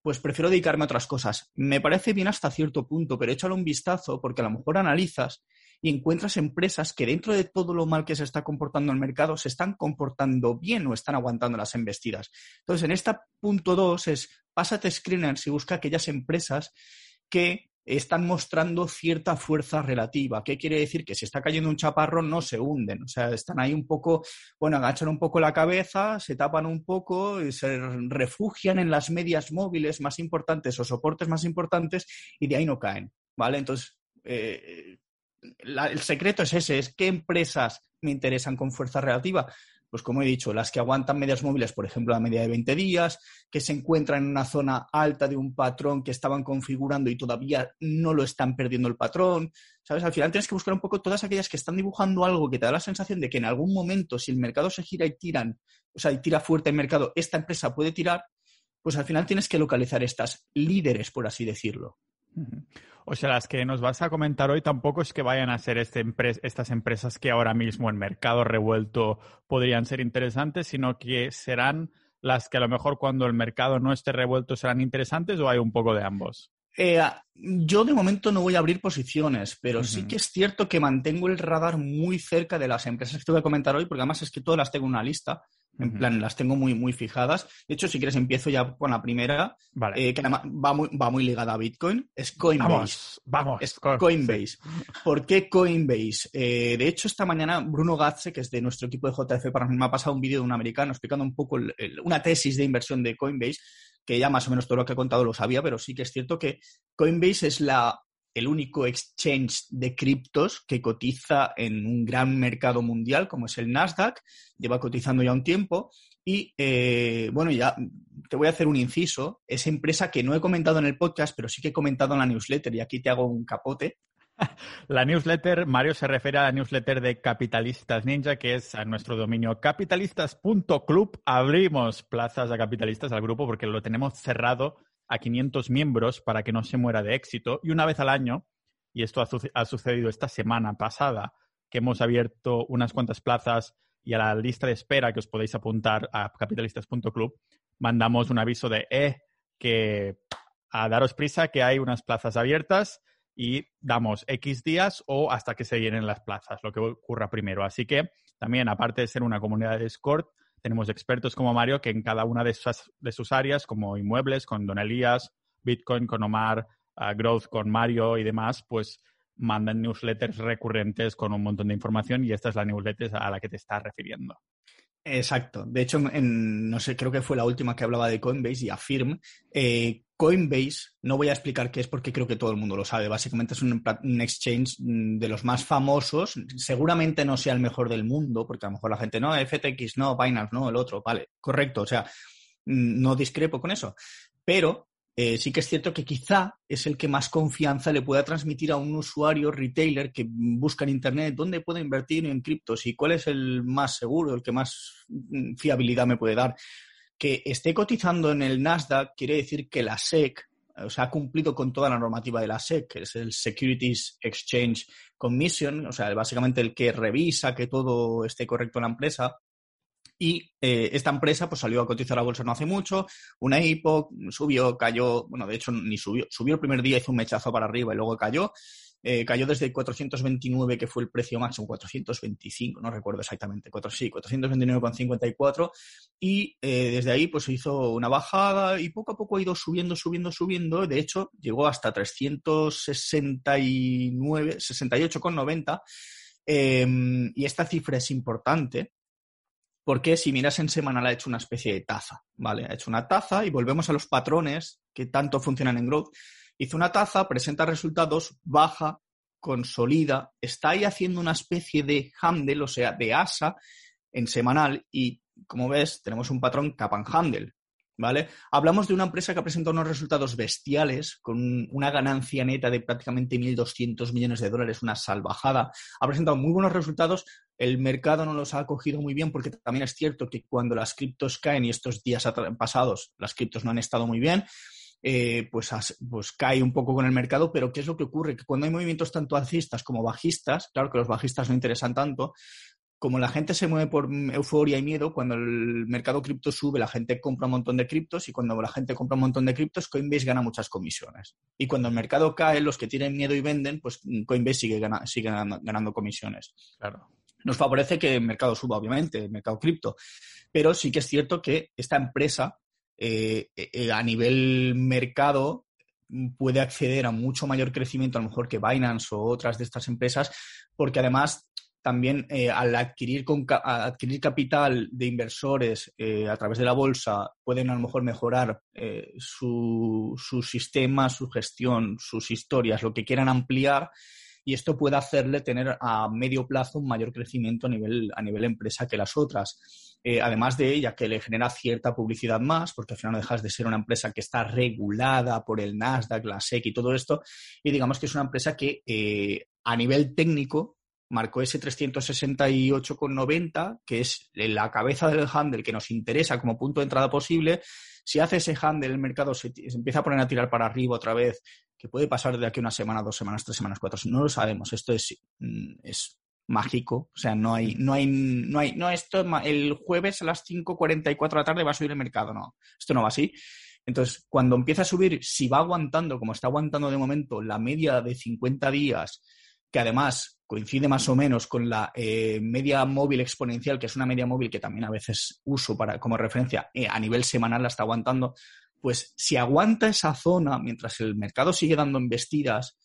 pues prefiero dedicarme a otras cosas. Me parece bien hasta cierto punto, pero échale un vistazo porque a lo mejor analizas y encuentras empresas que dentro de todo lo mal que se está comportando el mercado se están comportando bien o están aguantando las embestidas. Entonces, en este punto 2 es pásate screeners y busca aquellas empresas que están mostrando cierta fuerza relativa. ¿Qué quiere decir? Que si está cayendo un chaparro no se hunden. O sea, están ahí un poco, bueno, agachan un poco la cabeza, se tapan un poco, y se refugian en las medias móviles más importantes o soportes más importantes y de ahí no caen. ¿Vale? Entonces, eh, el secreto es ese, es qué empresas me interesan con fuerza relativa. pues como he dicho, las que aguantan medias móviles, por ejemplo, a media de 20 días, que se encuentran en una zona alta de un patrón que estaban configurando y todavía no lo están perdiendo el patrón, ¿sabes? Al final tienes que buscar un poco todas aquellas que están dibujando algo que te da la sensación de que en algún momento, si el mercado se gira y tiran, o sea, y tira fuerte el mercado, esta empresa puede tirar, pues al final tienes que localizar estas líderes, por así decirlo. O sea, las que nos vas a comentar hoy tampoco es que vayan a ser este estas empresas que ahora mismo en mercado revuelto podrían ser interesantes, sino que serán las que a lo mejor cuando el mercado no esté revuelto serán interesantes o hay un poco de ambos. Eh, yo de momento no voy a abrir posiciones, pero sí que es cierto que mantengo el radar muy cerca de las empresas que te voy a comentar hoy, porque además es que todas las tengo en una lista. En plan, las tengo muy, muy fijadas. De hecho, si quieres, empiezo ya con la primera, eh, que va muy, va muy ligada a Bitcoin. Es Coinbase. Vamos, Es Coinbase. ¿Por qué Coinbase? Eh, de hecho, esta mañana Bruno Gatze, que es de nuestro equipo de JF para mí, me ha pasado un vídeo de un americano explicando un poco una tesis de inversión de Coinbase que ya más o menos todo lo que he contado lo sabía, pero sí que es cierto que Coinbase es la, el único exchange de criptos que cotiza en un gran mercado mundial como es el Nasdaq, lleva cotizando ya un tiempo y eh, bueno, ya te voy a hacer un inciso, es empresa que no he comentado en el podcast, pero sí que he comentado en la newsletter y aquí te hago un capote. La newsletter, Mario se refiere a la newsletter de Capitalistas Ninja, que es a nuestro dominio capitalistas.club. Abrimos plazas a capitalistas al grupo porque lo tenemos cerrado a 500 miembros para que no se muera de éxito. Y una vez al año, y esto ha, sucedido esta semana pasada, que hemos abierto unas cuantas plazas y a la lista de espera que os podéis apuntar a capitalistas.club, mandamos un aviso de, eh, que a daros prisa, que hay unas plazas abiertas y damos X días o hasta que se llenen las plazas, lo que ocurra primero. Así que también, aparte de ser una comunidad de Discord, tenemos expertos como Mario que en cada una de sus, de sus áreas, como inmuebles, con Don Elías, Bitcoin con Omar, uh, Growth con Mario y demás, pues mandan newsletters recurrentes con un montón de información y esta es la newsletter a la que te estás refiriendo. Exacto. De hecho, en, no sé, creo que fue la última que hablaba de Coinbase y Affirm. Eh, Coinbase, no voy a explicar qué es porque creo que todo el mundo lo sabe. Básicamente es un, exchange mm, de los más famosos. Seguramente no sea el mejor del mundo, porque a lo mejor la gente no, FTX no, Binance no, el otro, vale, correcto. O sea, mm, no discrepo con eso. Pero eh, sí que es cierto que quizá es el que más confianza le pueda transmitir a un usuario retailer que busca en Internet dónde puedo invertir en criptos y cuál es el más seguro, el que más mm, fiabilidad me puede dar. Que esté cotizando en el Nasdaq quiere decir que la SEC o sea, ha cumplido con toda la normativa de la SEC, que es el Securities Exchange Commission, o sea, básicamente el que revisa que todo esté correcto en la empresa. Y eh, esta empresa pues salió a cotizar a bolsa no hace mucho, una IPO, subió, cayó, bueno, de hecho ni subió, subió el primer día, hizo un mechazo para arriba y luego cayó. Eh, cayó desde 429, que fue el precio máximo, 425, no recuerdo exactamente, 4, sí, 429,54. Y eh, desde ahí pues hizo una bajada y poco a poco ha ido subiendo, subiendo, subiendo. De hecho, llegó hasta 369, 68,90. Eh, y esta cifra es importante porque si miras en semanal ha hecho una especie de taza, ¿vale? Ha hecho una taza y volvemos a los patrones que tanto funcionan en Growth. Hizo una taza, presenta resultados, baja, consolida, está ahí haciendo una especie de handle, o sea, de asa en semanal y como ves tenemos un patrón cap and handle, ¿vale? Hablamos de una empresa que ha presentado unos resultados bestiales, con una ganancia neta de prácticamente 1.200 millones de dólares, una salvajada. Ha presentado muy buenos resultados, el mercado no los ha acogido muy bien porque también es cierto que cuando las criptos caen y estos días pasados las criptos no han estado muy bien, eh, pues, pues cae un poco con el mercado, pero ¿qué es lo que ocurre? Que cuando hay movimientos tanto alcistas como bajistas, claro que los bajistas no interesan tanto, como la gente se mueve por euforia y miedo, cuando el mercado cripto sube, la gente compra un montón de criptos y cuando la gente compra un montón de criptos, Coinbase gana muchas comisiones. Y cuando el mercado cae, los que tienen miedo y venden, pues Coinbase sigue, sigue ganando, comisiones. Claro. Nos favorece que el mercado suba, obviamente, el mercado cripto. Pero sí que es cierto que esta empresa, eh, eh, a nivel mercado, puede acceder a mucho mayor crecimiento, a lo mejor que Binance o otras de estas empresas, porque además también eh, al adquirir, adquirir capital de inversores a través de la bolsa pueden a lo mejor mejorar su, su, sistema, su gestión, sus historias, lo que quieran ampliar. Y esto puede hacerle tener a medio plazo un mayor crecimiento a nivel, a nivel empresa que las otras. Eh, además de ella, que le genera cierta publicidad más, porque al final no dejas de ser una empresa que está regulada por el Nasdaq, la SEC y todo esto, y digamos que es una empresa que eh, a nivel técnico marcó ese 368,90, que es la cabeza del handle que nos interesa como punto de entrada posible. Si hace ese handle, el mercado se, empieza a poner a tirar para arriba otra vez, que puede pasar de aquí una semana, dos semanas, tres semanas, cuatro, no lo sabemos. Esto es, mm, es mágico. O sea, no hay, no hay, no hay, no, esto el jueves a las 5.44 de la tarde va a subir el mercado, no. Esto no va así. Entonces, cuando empieza a subir, si va aguantando, como está aguantando de momento, la media de 50 días, que además coincide más o menos con la eh, media móvil exponencial, que es una media móvil que también a veces uso para, como referencia, eh, a nivel semanal la está aguantando, pues si aguanta esa zona mientras el mercado sigue dando embestidas,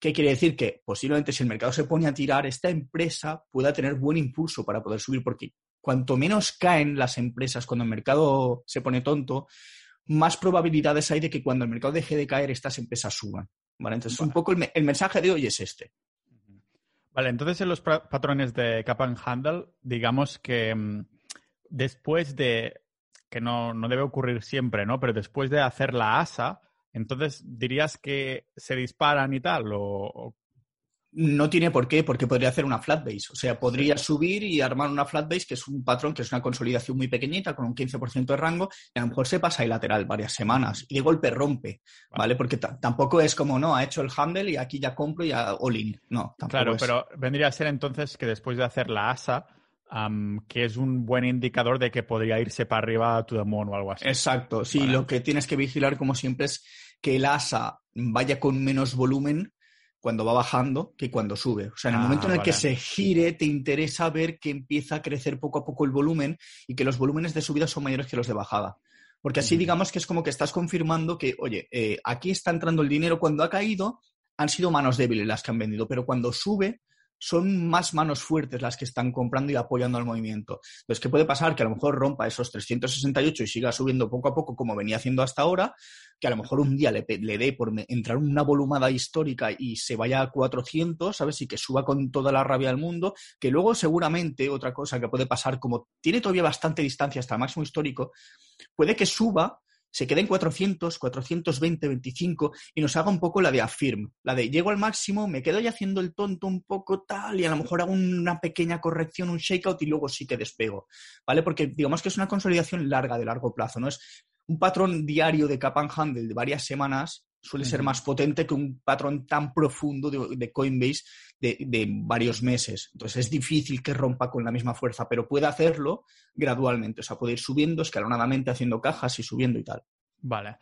¿Qué quiere decir? Que posiblemente si el mercado se pone a tirar, esta empresa pueda tener buen impulso para poder subir, porque cuanto menos caen las empresas cuando el mercado se pone tonto, más probabilidades hay de que cuando el mercado deje de caer, estas empresas suban. ¿vale? Entonces, un poco el, mensaje de hoy es este. Vale, entonces en los patrones de Cap and Handle, digamos que mm, después de, que no, no, debe ocurrir siempre, ¿no? Pero después de hacer la ASA, entonces, ¿dirías que se disparan y tal? O, no tiene por qué, porque podría hacer una flat base. O sea, podría subir y armar una flat base, que es un patrón, que es una consolidación muy pequeñita, con un 15% de rango, y a lo mejor se pasa ahí lateral varias semanas y de golpe rompe, ¿vale? Porque tampoco es como, no, ha hecho el handle y aquí ya compro y ya all in. No, tampoco Claro, pero vendría a ser entonces que después de hacer la ASA, que es un buen indicador de que podría irse para arriba a tu demon o algo así. Exacto, sí, lo que tienes que vigilar como siempre es que el asa vaya con menos volumen cuando va bajando que cuando sube. O sea, en el ah, momento en el que se gire, te interesa ver que empieza a crecer poco a poco el volumen y que los volúmenes de subida son mayores que los de bajada. Porque así digamos que es como que estás confirmando que, oye, eh, aquí está entrando el dinero. Cuando ha caído, han sido manos débiles las que han vendido, pero cuando sube, son más manos fuertes las que están comprando y apoyando al movimiento. Entonces, ¿qué puede pasar? Que a lo mejor rompa esos 368 y siga subiendo poco a poco como venía haciendo hasta ahora, que a lo mejor un día le, le dé por entrar una volumada histórica y se vaya a 400, ¿sabes? Y que suba con toda la rabia del mundo, que luego seguramente otra cosa que puede pasar, como tiene todavía bastante distancia hasta el máximo histórico, puede que suba se quede en 400, 420, 25 y nos haga un poco la de affirm, la de llego al máximo, me quedo ya haciendo el tonto un poco tal y a lo mejor hago una pequeña corrección, un shakeout y luego sí que despego, ¿vale? Porque digamos que es una consolidación larga de largo plazo, ¿no? Es un patrón diario de cap and handle de varias semanas suele ser más potente que un patrón tan profundo de, Coinbase de, varios meses. Entonces es difícil que rompa con la misma fuerza, pero puede hacerlo gradualmente. O sea, puede ir subiendo escalonadamente, haciendo cajas y subiendo y tal. Vale.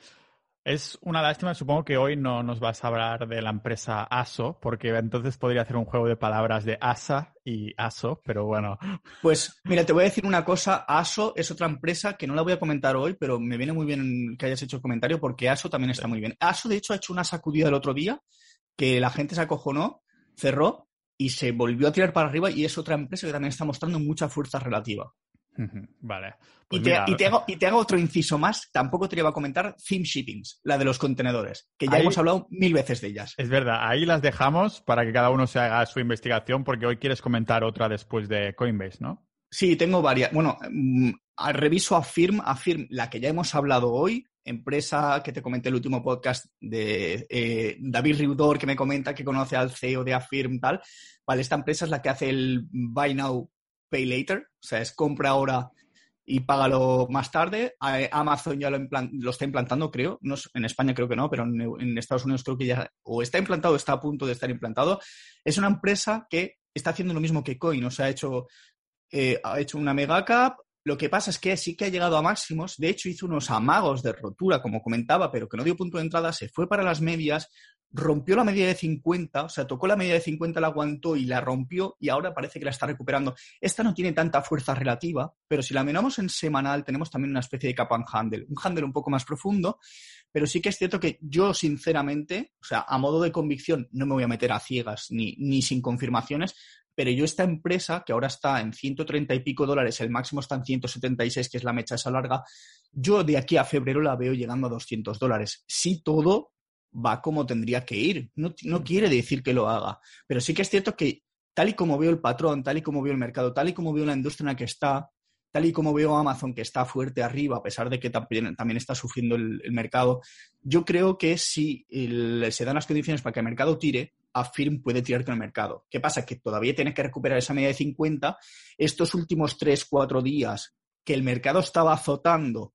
Es una lástima, supongo que hoy no nos vas a hablar de la empresa ASO, porque entonces podría hacer un juego de palabras de ASA y ASO, pero bueno. Pues mira, te voy a decir una cosa, ASO es otra empresa que no la voy a comentar hoy, pero me viene muy bien que hayas hecho el comentario porque ASO también está muy bien. ASO, de hecho, ha hecho una sacudida el otro día que la gente se acojonó, cerró y se volvió a tirar para arriba y es otra empresa que también está mostrando mucha fuerza relativa. Vale. Pues y, te, hago, otro inciso más. Tampoco te iba a comentar Theme Shippings, la de los contenedores, que ya hemos hablado mil veces de ellas. Es verdad, ahí las dejamos para que cada uno se haga su investigación, porque hoy quieres comentar otra después de Coinbase, ¿no? Sí, tengo varias. Bueno, mm, reviso Affirm, Affirm, la que ya hemos hablado hoy, empresa que te comenté el último podcast de eh, David Riudor, que me comenta que conoce al CEO de Affirm, tal. Vale, esta empresa es la que hace el Buy Now, Pay Later, o sea, es compra ahora y págalo más tarde. Amazon ya lo, lo está implantando, creo. No, en España creo que no, pero en, Estados Unidos creo que ya o está implantado está a punto de estar implantado. Es una empresa que está haciendo lo mismo que Coin, o sea, ha hecho, eh, ha hecho una mega cap. Lo que pasa es que sí que ha llegado a máximos. De hecho, hizo unos amagos de rotura, como comentaba, pero que no dio punto de entrada. Se fue para las medias, rompió la media de 50, o sea, tocó la media de 50, la aguantó y la rompió y ahora parece que la está recuperando. Esta no tiene tanta fuerza relativa, pero si la miramos en semanal tenemos también una especie de cap and handle, un handle un poco más profundo, pero sí que es cierto que yo sinceramente, o sea, a modo de convicción no me voy a meter a ciegas ni, ni sin confirmaciones, pero yo esta empresa, que ahora está en 130 y pico dólares, el máximo está en 176, que es la mecha esa larga, yo de aquí a febrero la veo llegando a 200 dólares. Si todo va como tendría que ir. No, no quiere decir que lo haga, pero sí que es cierto que tal y como veo el patrón, tal y como veo el mercado, tal y como veo la industria en la que está, tal y como veo Amazon que está fuerte arriba, a pesar de que también, también está sufriendo el, mercado, yo creo que si se dan las condiciones para que el mercado tire, Affirm puede tirar con el mercado. ¿Qué pasa? Que todavía tiene que recuperar esa media de 50. Estos últimos 3, 4 días que el mercado estaba azotando,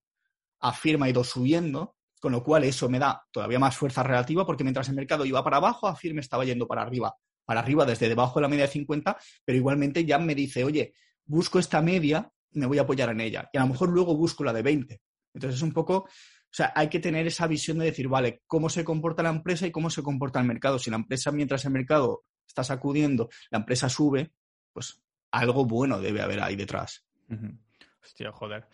Affirm ha ido subiendo, con lo cual eso me da todavía más fuerza relativa porque mientras el mercado iba para abajo, Affirm estaba yendo para arriba para arriba desde debajo de la media de 50, pero igualmente ya me dice, oye, busco esta media, me voy a apoyar en ella. Y a lo mejor luego busco la de 20. Entonces es un poco, o sea, hay que tener esa visión de decir, vale, cómo se comporta la empresa y cómo se comporta el mercado. Si la empresa, mientras el mercado está sacudiendo, la empresa sube, pues algo bueno debe haber ahí detrás. Hostia, joder.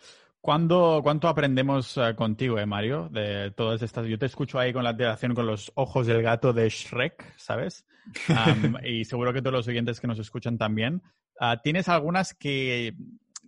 ¿Cuándo, ¿Cuánto aprendemos eh, contigo, eh, Mario? De todas estas. Yo te escucho ahí con la alteración con los ojos del gato de Shrek, ¿sabes? y seguro que todos los oyentes que nos escuchan también. Ah, ¿Tienes algunas que,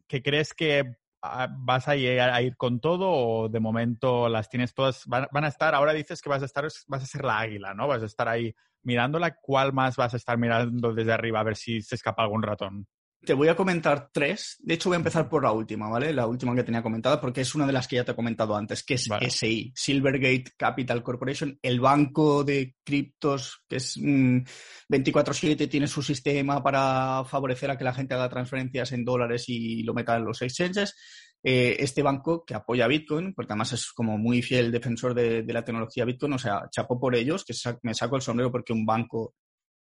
que crees que ah, vas a, llegar a ir con todo o de momento las tienes todas? Van, van, a estar, ahora dices que vas a estar, vas a ser la águila, ¿no? Vas a estar ahí mirándola. ¿Cuál más vas a estar mirando desde arriba a ver si se escapa algún ratón? Te voy a comentar tres. De hecho, voy a empezar por la última, ¿vale? La última que tenía comentada, porque es una de las que ya te he comentado antes, que es SI, Silvergate Capital Corporation, el banco de criptos, que es 24-7, tiene su sistema para favorecer a que la gente haga transferencias en dólares y lo meta en los exchanges. Eh, este banco que apoya a Bitcoin, porque además es como muy fiel defensor de, la tecnología Bitcoin, o sea, chapó por ellos, que me saco el sombrero porque un banco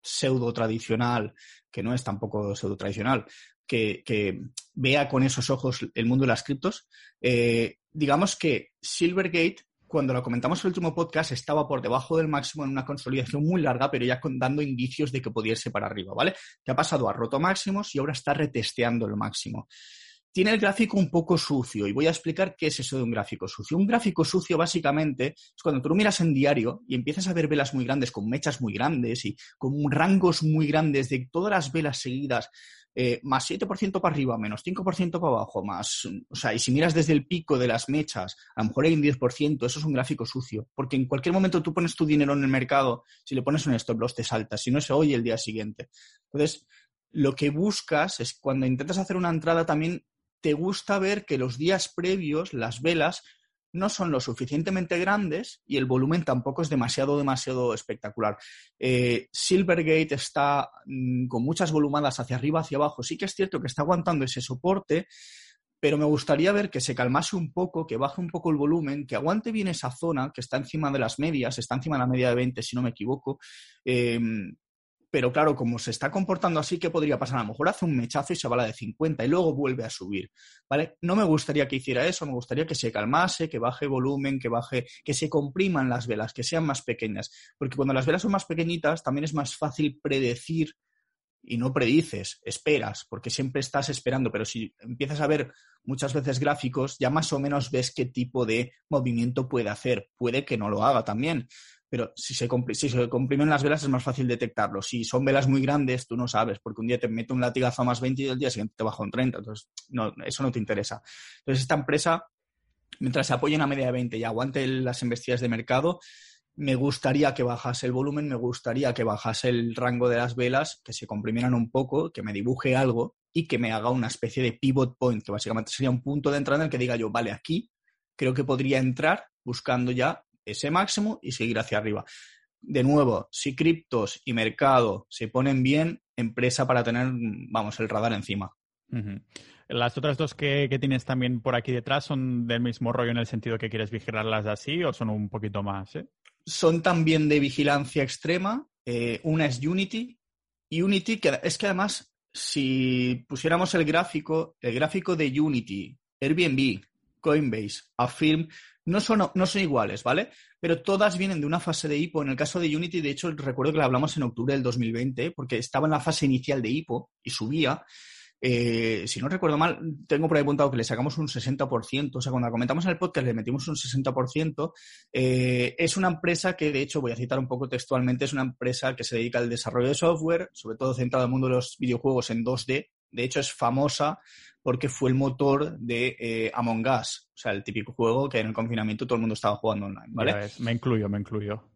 pseudo tradicional, que no es tampoco pseudo tradicional, que, vea con esos ojos el mundo de las criptos, eh, digamos que Silvergate, cuando lo comentamos en el último podcast, estaba por debajo del máximo en una consolidación muy larga, pero ya dando indicios de que podía irse para arriba, ¿vale? Que ha pasado a roto máximos y ahora está retesteando el máximo tiene el gráfico un poco sucio y voy a explicar qué es eso de un gráfico sucio. Un gráfico sucio básicamente es cuando tú lo miras en diario y empiezas a ver velas muy grandes con mechas muy grandes y con rangos muy grandes de todas las velas seguidas, eh, más 7% para arriba, menos 5% para abajo, más, o sea, y si miras desde el pico de las mechas, a lo mejor hay un 10%, eso es un gráfico sucio, porque en cualquier momento tú pones tu dinero en el mercado, si le pones un stop loss te salta, si no se oye el día siguiente. Entonces, lo que buscas es cuando intentas hacer una entrada también te gusta ver que los días previos, las velas, no son lo suficientemente grandes y el volumen tampoco es demasiado, demasiado espectacular. Eh, Silvergate está mm, con muchas volumadas hacia arriba, hacia abajo. Sí que es cierto que está aguantando ese soporte, pero me gustaría ver que se calmase un poco, que baje un poco el volumen, que aguante bien esa zona, que está encima de las medias, está encima de la media de 20, si no me equivoco. Eh, pero claro, como se está comportando así, ¿qué podría pasar? A lo mejor hace un mechazo y se va a la de 50 y luego vuelve a subir, ¿vale? No me gustaría que hiciera eso, me gustaría que se calmase, que baje volumen, que baje, que se compriman las velas, que sean más pequeñas, porque cuando las velas son más pequeñitas también es más fácil predecir y no predices, esperas, porque siempre estás esperando, pero si empiezas a ver muchas veces gráficos, ya más o menos ves qué tipo de movimiento puede hacer. Puede que no lo haga también, pero si se, si se comprimen las velas es más fácil detectarlo. Si son velas muy grandes, tú no sabes, porque un día te mete un latigazo a más 20 y el día siguiente te baja un 30. Entonces, no, eso no te interesa. Entonces, esta empresa, mientras se apoye en la media de 20 y aguante las investidas de mercado, me gustaría que bajase el volumen, me gustaría que bajase el rango de las velas, que se comprimieran un poco, que me dibuje algo y que me haga una especie de pivot point, que básicamente sería un punto de entrada en el que diga yo, vale, aquí creo que podría entrar buscando ya ese máximo y seguir hacia arriba. De nuevo, si criptos y mercado se ponen bien, empresa para tener, vamos, el radar encima. ¿Las otras dos que, tienes también por aquí detrás son del mismo rollo en el sentido que quieres vigilarlas así o son un poquito más? Eh? Son también de vigilancia extrema. Eh, una es Unity. Unity, que es que además, si pusiéramos el gráfico, el gráfico de Unity, Airbnb, Coinbase, Affirm, no son, no son iguales, ¿vale? Pero todas vienen de una fase de hipo. En el caso de Unity, de hecho, recuerdo que la hablamos en octubre del 2020, porque estaba en la fase inicial de hipo y subía. Eh, si no recuerdo mal, tengo por ahí apuntado que le sacamos un 60%, o sea, cuando la comentamos en el podcast le metimos un 60%. Eh, es una empresa que, de hecho, voy a citar un poco textualmente, es una empresa que se dedica al desarrollo de software, sobre todo centrado en el mundo de los videojuegos en 2D. De hecho, es famosa porque fue el motor de eh, Among Us, o sea, el típico juego que en el confinamiento todo el mundo estaba jugando online, ¿vale? me incluyo, me incluyo.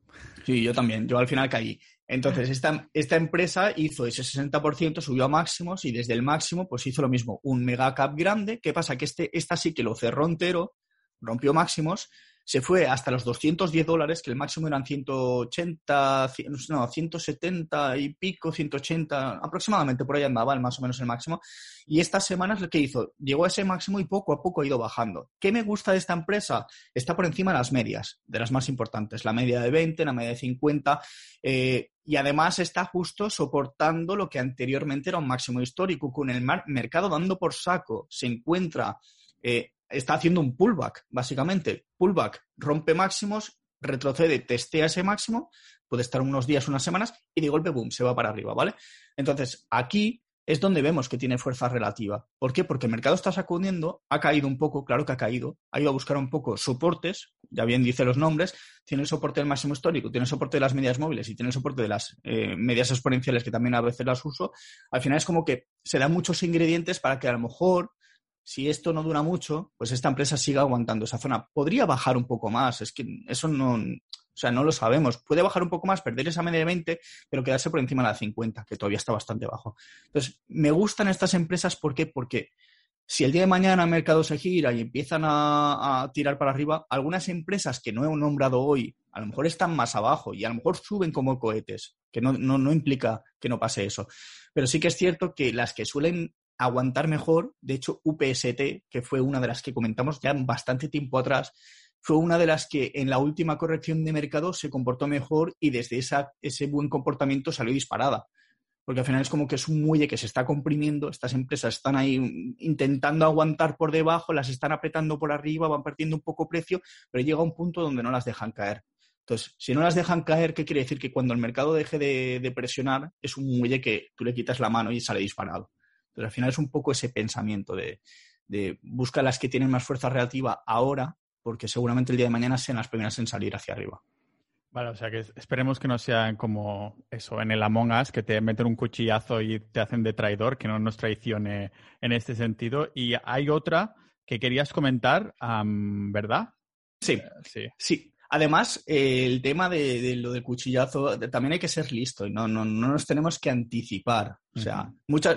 Sí, yo también. Yo al final caí. Entonces, esta, esta empresa hizo ese 60%, subió a máximos y desde el máximo pues hizo lo mismo, un mega cap grande. ¿Qué pasa? Que este, esta sí que lo cerró entero, rompió máximos se fue hasta los 210 dólares, que el máximo eran 180, no, 170 y pico, 180, aproximadamente por ahí andaba el más o menos el máximo. Y estas semanas lo que hizo, llegó a ese máximo y poco a poco ha ido bajando. ¿Qué me gusta de esta empresa? Está por encima de las medias, de las más importantes, la media de 20, la media de 50, eh, y además está justo soportando lo que anteriormente era un máximo histórico, con el mercado dando por saco, se encuentra eh, está haciendo un pullback, básicamente. Pullback, rompe máximos, retrocede, testea ese máximo, puede estar unos días, unas semanas, y de golpe, boom, se va para arriba, ¿vale? Entonces, aquí es donde vemos que tiene fuerza relativa. ¿Por qué? Porque el mercado está sacudiendo, ha caído un poco, claro que ha caído, ha ido a buscar un poco soportes, ya bien dice los nombres, tiene el soporte del máximo histórico, tiene el soporte de las medias móviles y tiene el soporte de las eh, medias exponenciales que también a veces las uso. Al final es como que se dan muchos ingredientes para que a lo mejor si esto no dura mucho, pues esta empresa siga aguantando esa zona. Podría bajar un poco más, es que eso no, o sea, no lo sabemos. Puede bajar un poco más, perder esa media de 20, pero quedarse por encima de la 50, que todavía está bastante bajo. Entonces, me gustan estas empresas, ¿por qué? Porque si el día de mañana el mercado se gira y empiezan a, tirar para arriba, algunas empresas que no he nombrado hoy, a lo mejor están más abajo y a lo mejor suben como cohetes, que no, no implica que no pase eso. Pero sí que es cierto que las que suelen aguantar mejor. De hecho, UPST, que fue una de las que comentamos ya bastante tiempo atrás, fue una de las que en la última corrección de mercado se comportó mejor y desde esa, ese buen comportamiento salió disparada. Porque al final es como que es un muelle que se está comprimiendo, estas empresas están ahí intentando aguantar por debajo, las están apretando por arriba, van perdiendo un poco precio, pero llega un punto donde no las dejan caer. Entonces, si no las dejan caer, ¿qué quiere decir? Que cuando el mercado deje de, de presionar, es un muelle que tú le quitas la mano y sale disparado. Pero al final es un poco ese pensamiento de, de busca las que tienen más fuerza relativa ahora, porque seguramente el día de mañana sean las primeras en salir hacia arriba. Vale, o sea que esperemos que no sean como eso, en el Among Us, que te meten un cuchillazo y te hacen de traidor, que no nos traicione en este sentido. Y hay otra que querías comentar, ¿verdad? Sí, eh, sí. Sí, Además, eh, el tema de, lo del cuchillazo, también hay que ser listo y no, no, no nos tenemos que anticipar. O sea,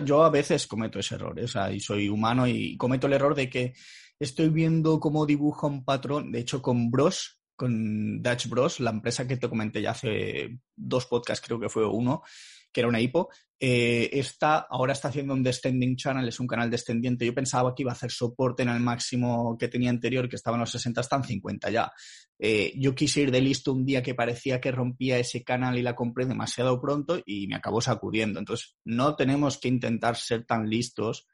yo a veces cometo ese error, ¿eh? o sea, y soy humano y cometo el error de que estoy viendo cómo dibuja un patrón, de hecho con Bros, con Dutch Bros, la empresa que te comenté ya hace dos podcasts, creo que fue uno, que era una hipo, eh, está, ahora está haciendo un descending channel, es un canal descendiente. Yo pensaba que iba a hacer soporte en el máximo que tenía anterior, que estaba en los 60, están 50 ya. Eh, yo quise ir de listo un día que parecía que rompía ese canal y la compré demasiado pronto y me acabó sacudiendo. Entonces, no tenemos que intentar ser tan listos.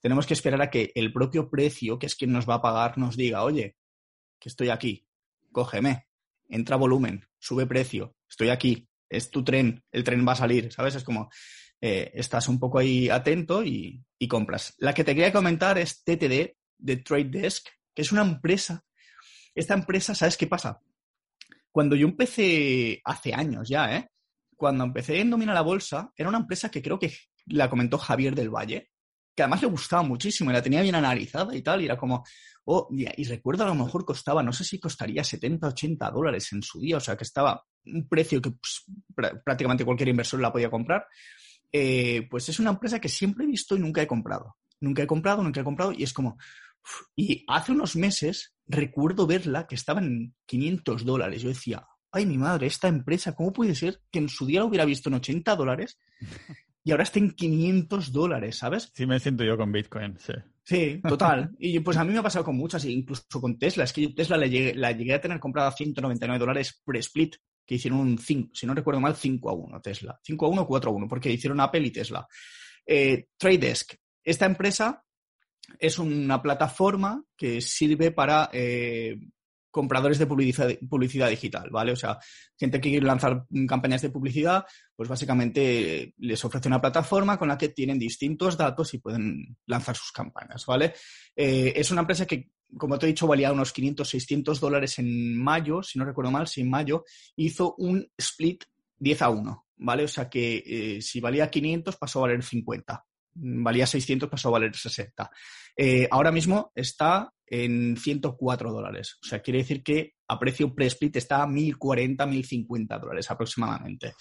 Tenemos que esperar a que el propio precio, que es quien nos va a pagar, nos diga, oye, que estoy aquí, cógeme, entra volumen, sube precio, estoy aquí, es tu tren, el tren va a salir, ¿sabes? Es como, eh, estás un poco ahí atento y, compras. La que te quería comentar es TTD, de Trade Desk, que es una empresa. Esta empresa, ¿sabes qué pasa? Cuando yo empecé hace años ya, ¿eh? Cuando empecé en Domina la Bolsa, era una empresa que creo que la comentó Javier del Valle, que además le gustaba muchísimo y la tenía bien analizada y tal, y era como, oh, y recuerdo a lo mejor costaba, no sé si costaría 70, 80 dólares en su día, o sea que estaba un precio que pues, prácticamente cualquier inversor la podía comprar. Eh, pues es una empresa que siempre he visto y nunca he comprado. Nunca he comprado, nunca he comprado y es como... y hace unos meses recuerdo verla que estaba en 500 dólares. Yo decía, ay, mi madre, esta empresa, ¿cómo puede ser que en su día la hubiera visto en 80 dólares y ahora está en 500 dólares, ¿sabes? Sí, me siento yo con Bitcoin, sí. Sí, total. Y pues a mí me ha pasado con muchas, incluso con Tesla. Es que yo Tesla la llegué, la llegué a tener comprada a 199 dólares pre-split que hicieron un 5, si no recuerdo mal, 5 a 1 Tesla. 5 a 1 o 4 a 1, porque hicieron Apple y Tesla. Eh, Trade Desk. Esta empresa es una plataforma que sirve para eh, compradores de publicidad, publicidad, digital, ¿vale? O sea, gente que quiere lanzar campañas de publicidad, pues básicamente les ofrece una plataforma con la que tienen distintos datos y pueden lanzar sus campañas, ¿vale? Eh, es una empresa que como te he dicho, valía unos 500, 600 dólares en mayo, si no recuerdo mal, si en mayo, hizo un split 10 a 1, ¿vale? O sea que eh, si valía 500 pasó a valer 50, valía 600, pasó a valer 60. Eh, ahora mismo está en 104 dólares. O sea, quiere decir que a precio pre-split está a 1.040, 1.050 dólares aproximadamente.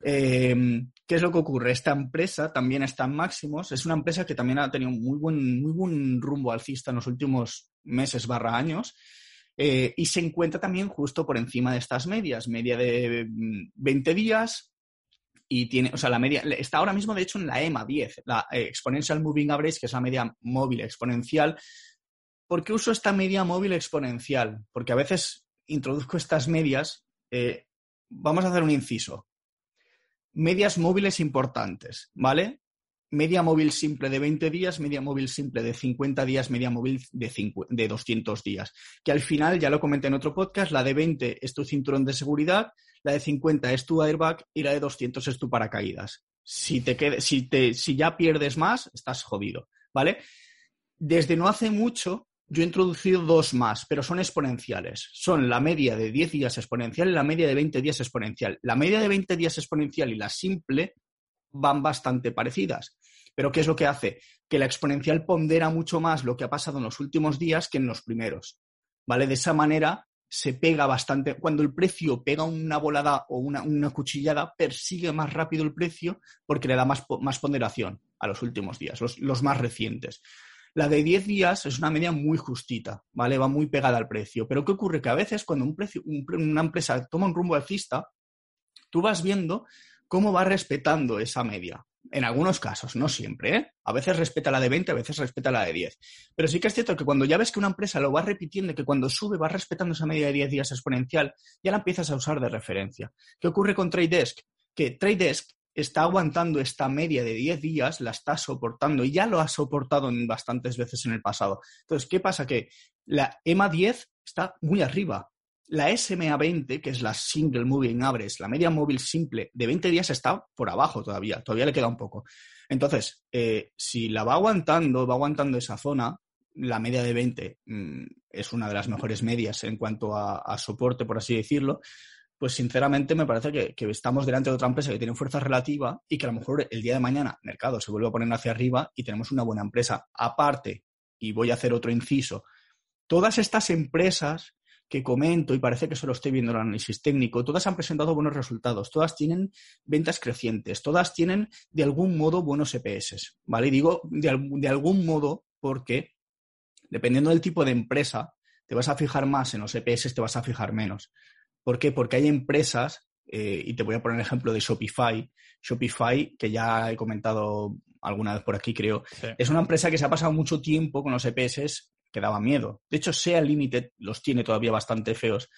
Em, ¿Qué es lo que ocurre? Esta empresa también está en máximos. Es una empresa que también ha tenido muy buen, muy buen rumbo alcista en los últimos meses barra años. Eh, y se encuentra también justo por encima de estas medias, media de 20 mm, días, y tiene, o sea, la media, está ahora mismo de hecho en la EMA 10, la eh, Exponential Moving Average, que es la media móvil exponencial. ¿Por qué uso esta media móvil exponencial? Porque a veces introduzco estas medias, eh, vamos a hacer un inciso. Medias móviles importantes, ¿vale? Media móvil simple de 20 días, media móvil simple de 50 días, media móvil de, de 200 días. Que al final, ya lo comenté en otro podcast, la de 20 es tu cinturón de seguridad, la de 50 es tu airbag y la de 200 es tu paracaídas. Si, te si, te, si ya pierdes más, estás jodido, ¿vale? Desde no hace mucho, yo he introducido dos más, pero son exponenciales. Son la media de 10 días exponencial y la media de 20 días exponencial. La media de 20 días exponencial y la simple van bastante parecidas. Pero ¿qué es lo que hace? Que la exponencial pondera mucho más lo que ha pasado en los últimos días que en los primeros. ¿Vale? De esa manera se pega bastante. Cuando el precio pega una volada o una, cuchillada, persigue más rápido el precio porque le da más, más ponderación a los últimos días, los, más recientes. La de 10 días es una media muy justita, ¿vale? Va muy pegada al precio. Pero ¿qué ocurre? Que a veces cuando un precio, una empresa toma un rumbo alcista, tú vas viendo cómo va respetando esa media. En algunos casos, no siempre, ¿eh? A veces respeta la de 20, a veces respeta la de 10. Pero sí que es cierto que cuando ya ves que una empresa lo va repitiendo, que cuando sube va respetando esa media de 10 días exponencial, ya la empiezas a usar de referencia. ¿Qué ocurre con TradeDesk? Que TradeDesk está aguantando esta media de 10 días, la está soportando y ya lo ha soportado bastantes veces en el pasado. Entonces, ¿qué pasa? Que la EMA 10 está muy arriba, la SMA20, que es la Single Moving Average, la media móvil simple de 20 días está por abajo todavía, todavía le queda un poco. Entonces, eh, si la va aguantando, va aguantando esa zona, la media de 20 mm, es una de las mejores medias en cuanto a, soporte, por así decirlo, pues sinceramente me parece que, que, estamos delante de otra empresa que tiene fuerza relativa y que a lo mejor el día de mañana el mercado se vuelve a poner hacia arriba y tenemos una buena empresa. Aparte, y voy a hacer otro inciso, todas estas empresas que comento y parece que solo estoy viendo el análisis técnico, todas han presentado buenos resultados, todas tienen ventas crecientes, todas tienen de algún modo buenos EPS, ¿vale? Y digo de, algún modo porque dependiendo del tipo de empresa, te vas a fijar más en los EPS, te vas a fijar menos. ¿Por qué? Porque hay empresas, eh, y te voy a poner el ejemplo de Shopify, Shopify, que ya he comentado alguna vez por aquí, creo, es una empresa que se ha pasado mucho tiempo con los EPS que daba miedo. De hecho, SEA Limited los tiene todavía bastante feos.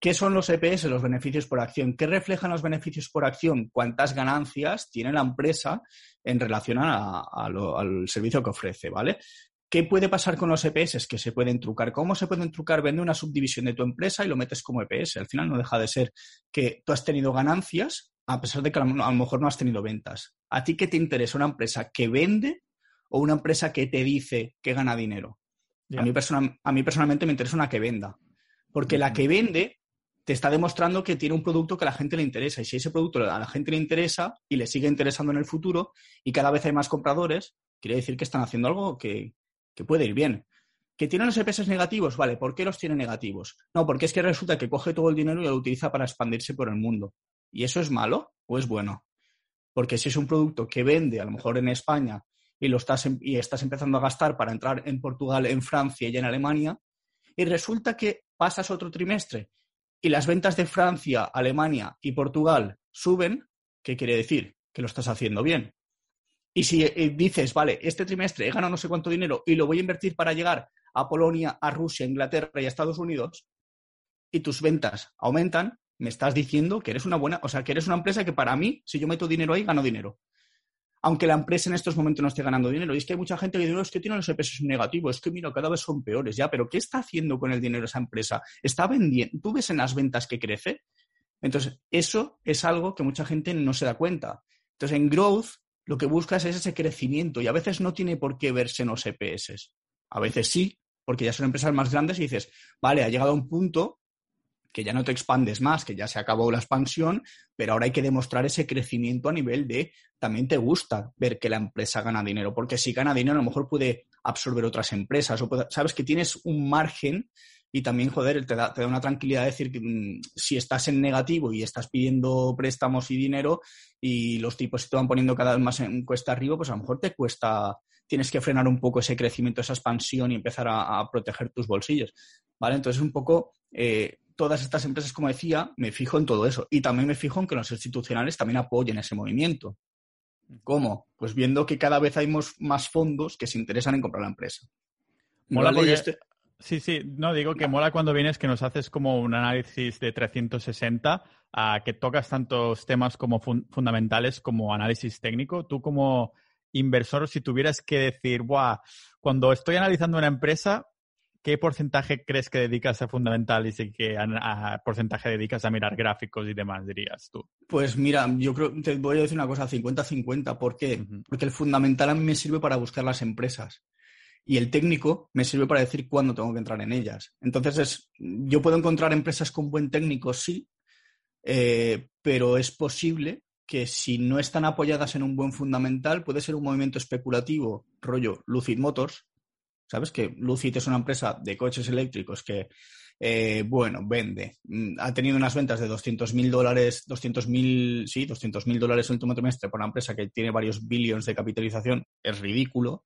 ¿Qué son los EPS, los beneficios por acción? ¿Qué reflejan los beneficios por acción? ¿Cuántas ganancias tiene la empresa en relación al servicio que ofrece? ¿Vale? ¿Qué puede pasar con los EPS? Que se pueden trucar. ¿Cómo se pueden trucar? Vende una subdivisión de tu empresa y lo metes como EPS. Al final no deja de ser que tú has tenido ganancias a pesar de que a lo mejor no has tenido ventas. ¿A ti qué te interesa? ¿Una empresa que vende o una empresa que te dice que gana dinero? A, mí a mí personalmente me interesa una que venda, porque la que vende te está demostrando que tiene un producto que a la gente le interesa. Y si ese producto a la gente le interesa y le sigue interesando en el futuro y cada vez hay más compradores, quiere decir que están haciendo algo que, puede ir bien. ¿Que tienen los EPS negativos? Vale, ¿por qué los tiene negativos? No, porque es que resulta que coge todo el dinero y lo utiliza para expandirse por el mundo. ¿Y eso es malo o es bueno? Porque si es un producto que vende, a lo mejor en España, y, lo estás, em, y estás empezando a gastar para entrar en Portugal, en Francia y en Alemania, y resulta que pasas otro trimestre y las ventas de Francia, Alemania y Portugal suben, ¿qué quiere decir? Que lo estás haciendo bien. Y si eh, dices, vale, este trimestre he ganado no sé cuánto dinero y lo voy a invertir para llegar a Polonia, a Rusia, a Inglaterra y a Estados Unidos, y tus ventas aumentan, me estás diciendo que eres una buena, o sea, que eres una empresa que para mí, si yo meto dinero ahí, gano dinero aunque la empresa en estos momentos no esté ganando dinero. Y es que hay mucha gente que dice, es que tiene los EPS negativos, es que mira, cada vez son peores, ya, pero ¿qué está haciendo con el dinero esa empresa? ¿Está vendiendo? ¿Tú ves en las ventas que crece? Entonces, eso es algo que mucha gente no se da cuenta. Entonces, en growth, lo que buscas es ese crecimiento y a veces no tiene por qué verse en los EPS. A veces sí, porque ya son empresas más grandes y dices, vale, ha llegado a un punto que ya no te expandes más, que ya se acabó la expansión, pero ahora hay que demostrar ese crecimiento a nivel de también te gusta ver que la empresa gana dinero, porque si gana dinero a lo mejor puede absorber otras empresas o sabes que tienes un margen y también, joder, te da, te da una tranquilidad decir que mm, si estás en negativo y estás pidiendo préstamos y dinero y los tipos se te van poniendo cada vez más en cuesta arriba, pues a lo mejor te cuesta, tienes que frenar un poco ese crecimiento, esa expansión y empezar a, proteger tus bolsillos, ¿vale? Entonces, un poco, eh, todas estas empresas, como decía, me fijo en todo eso. Y también me fijo en que los institucionales también apoyen ese movimiento. ¿Cómo? Pues viendo que cada vez hay más fondos que se interesan en comprar la empresa. Mola porque... Este sí, sí, no, digo que mola cuando vienes que nos haces como un análisis de 360, a que tocas tantos temas como fundamentales como análisis técnico. Tú como inversor, si tuvieras que decir, Buah, cuando estoy analizando una empresa, ¿qué porcentaje crees que dedicas a fundamentales y qué porcentaje dedicas a mirar gráficos y demás, dirías tú? Pues mira, yo creo, te voy a decir una cosa, 50-50. ¿Por qué? Porque el fundamental a mí me sirve para buscar las empresas y el técnico me sirve para decir cuándo tengo que entrar en ellas. Entonces, es, yo puedo encontrar empresas con buen técnico, sí, eh, pero es posible que si no están apoyadas en un buen fundamental, puede ser un movimiento especulativo, rollo Lucid Motors, ¿Sabes? Que Lucid es una empresa de coches eléctricos que, eh, bueno, vende. Mm, ha tenido unas ventas de 200 mil dólares, 200 mil, sí, 200 mil dólares el último trimestre por una empresa que tiene varios billones de capitalización. Es ridículo.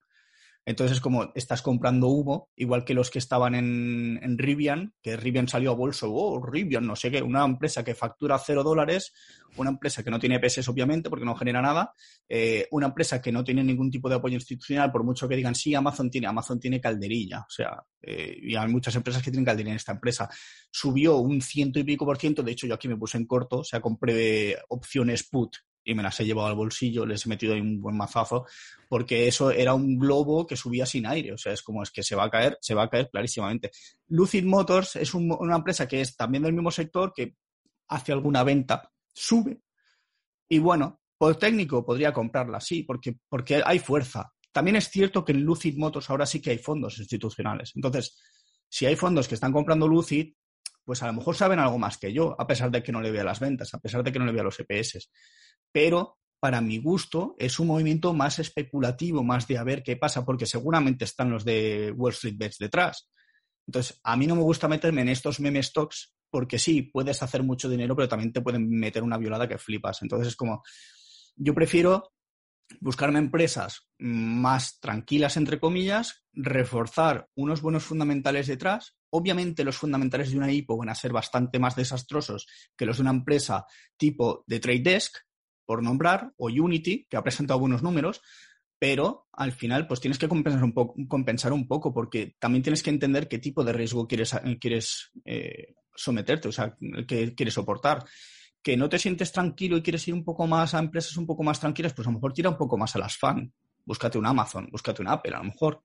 Entonces es como estás comprando humo, igual que los que estaban en, Rivian, que Rivian salió a bolso, oh, Rivian, no sé qué, una empresa que factura cero dólares, una empresa que no tiene pesos, obviamente, porque no genera nada, eh, una empresa que no tiene ningún tipo de apoyo institucional, por mucho que digan, sí, Amazon tiene, Amazon tiene calderilla, o sea, eh, y hay muchas empresas que tienen calderilla en esta empresa. Subió un ciento y pico por ciento, de hecho yo aquí me puse en corto, o sea, compré opciones put y me las he llevado al bolsillo, les he metido ahí un buen mazazo, porque eso era un globo que subía sin aire, o sea, es como es que se va a caer, se va a caer clarísimamente. Lucid Motors es una empresa que es también del mismo sector, que hace alguna venta, sube, y bueno, por técnico podría comprarla, sí, porque, porque hay fuerza. También es cierto que en Lucid Motors ahora sí que hay fondos institucionales. Entonces, si hay fondos que están comprando Lucid, pues a lo mejor saben algo más que yo, a pesar de que no le vea las ventas, a pesar de que no le vea los EPS pero para mi gusto es un movimiento más especulativo, más de a ver qué pasa, porque seguramente están los de Wall Street Bets detrás. Entonces, a mí no me gusta meterme en estos meme stocks porque sí, puedes hacer mucho dinero, pero también te pueden meter una violada que flipas. Entonces, es como, yo prefiero buscarme empresas más tranquilas, entre comillas, reforzar unos buenos fundamentales detrás. Obviamente los fundamentales de una IPO van a ser bastante más desastrosos que los de una empresa tipo de Trade Desk, por nombrar, o Unity, que ha presentado buenos números, pero al final pues tienes que compensar un poco, compensar un poco porque también tienes que entender qué tipo de riesgo quieres, quieres eh, someterte, o sea, que quieres soportar. Que no te sientes tranquilo y quieres ir un poco más a empresas un poco más tranquilas, pues a lo mejor tira un poco más a las fan. Búscate un Amazon, búscate un Apple, a lo mejor.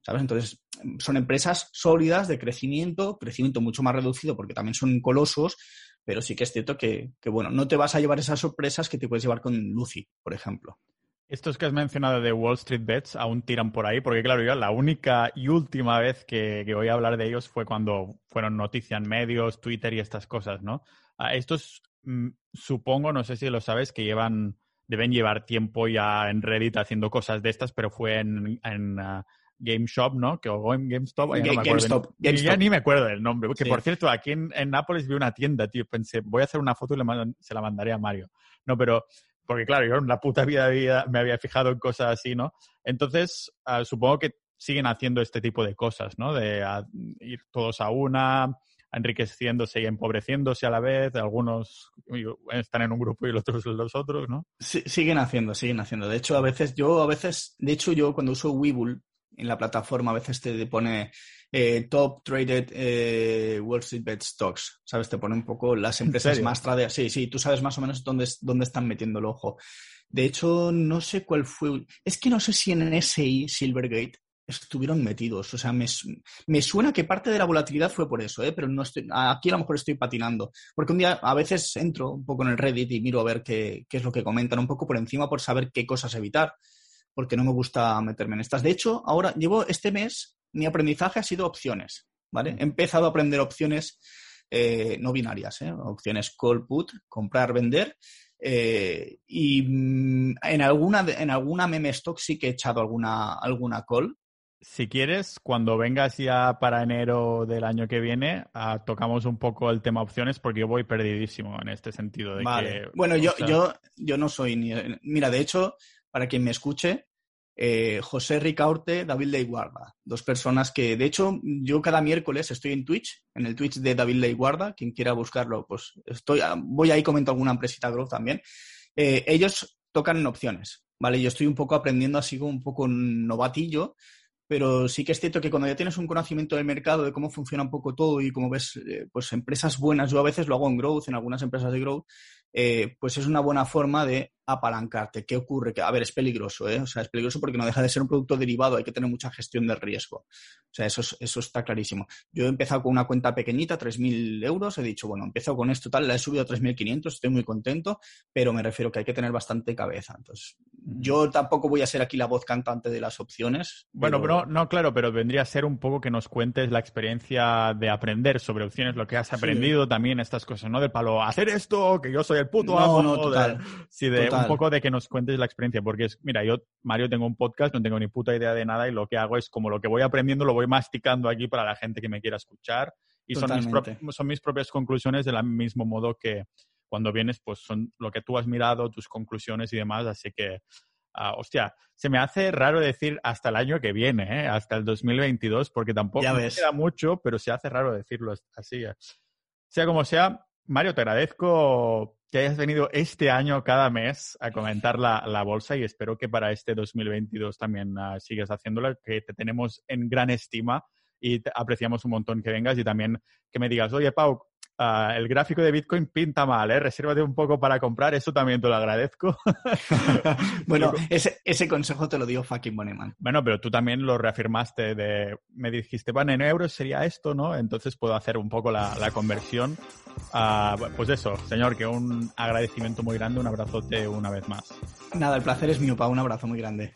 ¿Sabes? Entonces, son empresas sólidas de crecimiento, crecimiento mucho más reducido porque también son colosos, pero sí que es cierto que, bueno, no te vas a llevar esas sorpresas que te puedes llevar con Lucy, por ejemplo. Estos que has mencionado de Wall Street Bets aún tiran por ahí, porque claro, yo la única y última vez que, voy a hablar de ellos fue cuando fueron noticias en medios, Twitter y estas cosas, ¿no? estos, mm, supongo, no sé si lo sabes, que llevan, deben llevar tiempo ya en Reddit haciendo cosas de estas, pero fue en, ah, Shop, ¿no? Que, o en GameStop. Ya, no GameStop, ya ni me acuerdo del nombre. Que por cierto, aquí en, Nápoles vi una tienda, tío. Pensé, voy a hacer una foto y le se la mandaré a Mario. No, pero porque claro, yo en la puta vida me había fijado en cosas así, ¿no? Entonces, ah, supongo que siguen haciendo este tipo de cosas, ¿no? De ir todos a una, enriqueciéndose y empobreciéndose a la vez, algunos están en un grupo y los otros los otros, ¿no? Sí, siguen haciendo, siguen haciendo. De hecho, a veces, yo a weces, de hecho, yo cuando uso Webull, en la plataforma a veces te pone eh, top traded eh, Wall Street Bet stocks, ¿sabes? Te pone un poco las empresas más tradeadas. Sí, sí, tú sabes más o menos dónde, dónde están metiendo el ojo. De hecho, no sé cuál fue. Es que no sé si en SI Silvergate estuvieron metidos. O sea, me, me, suena que parte de la volatilidad fue por eso, ¿eh? pero no estoy, aquí a lo mejor estoy patinando. Porque un día a veces entro un poco en el Reddit y miro a ver qué, qué es lo que comentan, un poco por encima por saber qué cosas evitar porque no me gusta meterme en estas. De hecho, ahora llevo este mes, mi aprendizaje ha sido opciones, ¿vale? He empezado a aprender opciones eh, no binarias, ¿eh? opciones call put, comprar, vender. Eh, y mm, en alguna, en alguna meme stock sí que he echado alguna, alguna call, si quieres, cuando vengas ya para enero del año que viene, ah, tocamos un poco el tema opciones porque yo voy perdidísimo en este sentido. De vale. bueno, yo, yo, yo no soy ni... Mira, de hecho, para quien me escuche, eh, José Ricaurte, David Guarda, dos personas que, de hecho, yo cada miércoles estoy en Twitch, en el Twitch de David Guarda, quien quiera buscarlo, pues estoy, voy ahí, comento alguna empresita growth también. Eh, ellos tocan en opciones, ¿vale? Yo estoy un poco aprendiendo así como un poco novatillo, pero sí que es cierto que cuando ya tienes un conocimiento del mercado, de cómo funciona un poco todo y cómo ves, eh, pues empresas buenas, yo a veces lo hago en growth, en algunas empresas de growth, eh, pues es una buena forma de apalancarte. ¿Qué ocurre? Que, a ver, es peligroso, ¿eh? O sea, es peligroso porque no deja de ser un producto derivado, hay que tener mucha gestión de riesgo. O sea, eso, eso está clarísimo. Yo he empezado con una cuenta pequeñita, 3.000 euros, he dicho, bueno, empiezo con esto tal, la he subido a 3.500, estoy muy contento, pero me refiero que hay que tener bastante cabeza. Entonces, yo tampoco voy a ser aquí la voz cantante de las opciones. Bueno, pero... no, claro, pero vendría a ser un poco que nos cuentes la experiencia de aprender sobre opciones, lo que has aprendido también, estas cosas, ¿no? De palo, hacer esto, que yo soy el puto amo. No, total. sí, de un poco de que nos cuentes la experiencia, porque es, mira, yo, Mario, tengo un podcast, no tengo ni puta idea de nada y lo que hago es como lo que voy aprendiendo lo voy masticando aquí para la gente que me quiera escuchar y son mis, son mis propias conclusiones del mismo modo que cuando vienes, pues son lo que tú has mirado, tus conclusiones y demás, así que Hostia, se me hace raro decir hasta el año que viene, ¿eh? hasta el 2022, porque tampoco me queda mucho, pero se hace raro decirlo así. Sea como sea, Mario, te agradezco que hayas venido este año cada mes a comentar la, la bolsa y espero que para este 2022 también uh, sigas haciéndolo, que te tenemos en gran estima y apreciamos un montón que vengas y también que me digas, oye, Pau, uh, el gráfico de Bitcoin pinta mal, ¿eh? Resérvate un poco para comprar, eso también te lo agradezco. bueno, ese, ese, consejo te lo dio fucking Boneman. Bueno, pero tú también lo reafirmaste de, me dijiste, bueno, en euros sería esto, ¿no? Entonces puedo hacer un poco la, la conversión Ah, pues eso, señor, que un agradecimiento muy grande, un abrazote una vez más. Nada, el placer es mío, Pa, un abrazo muy grande.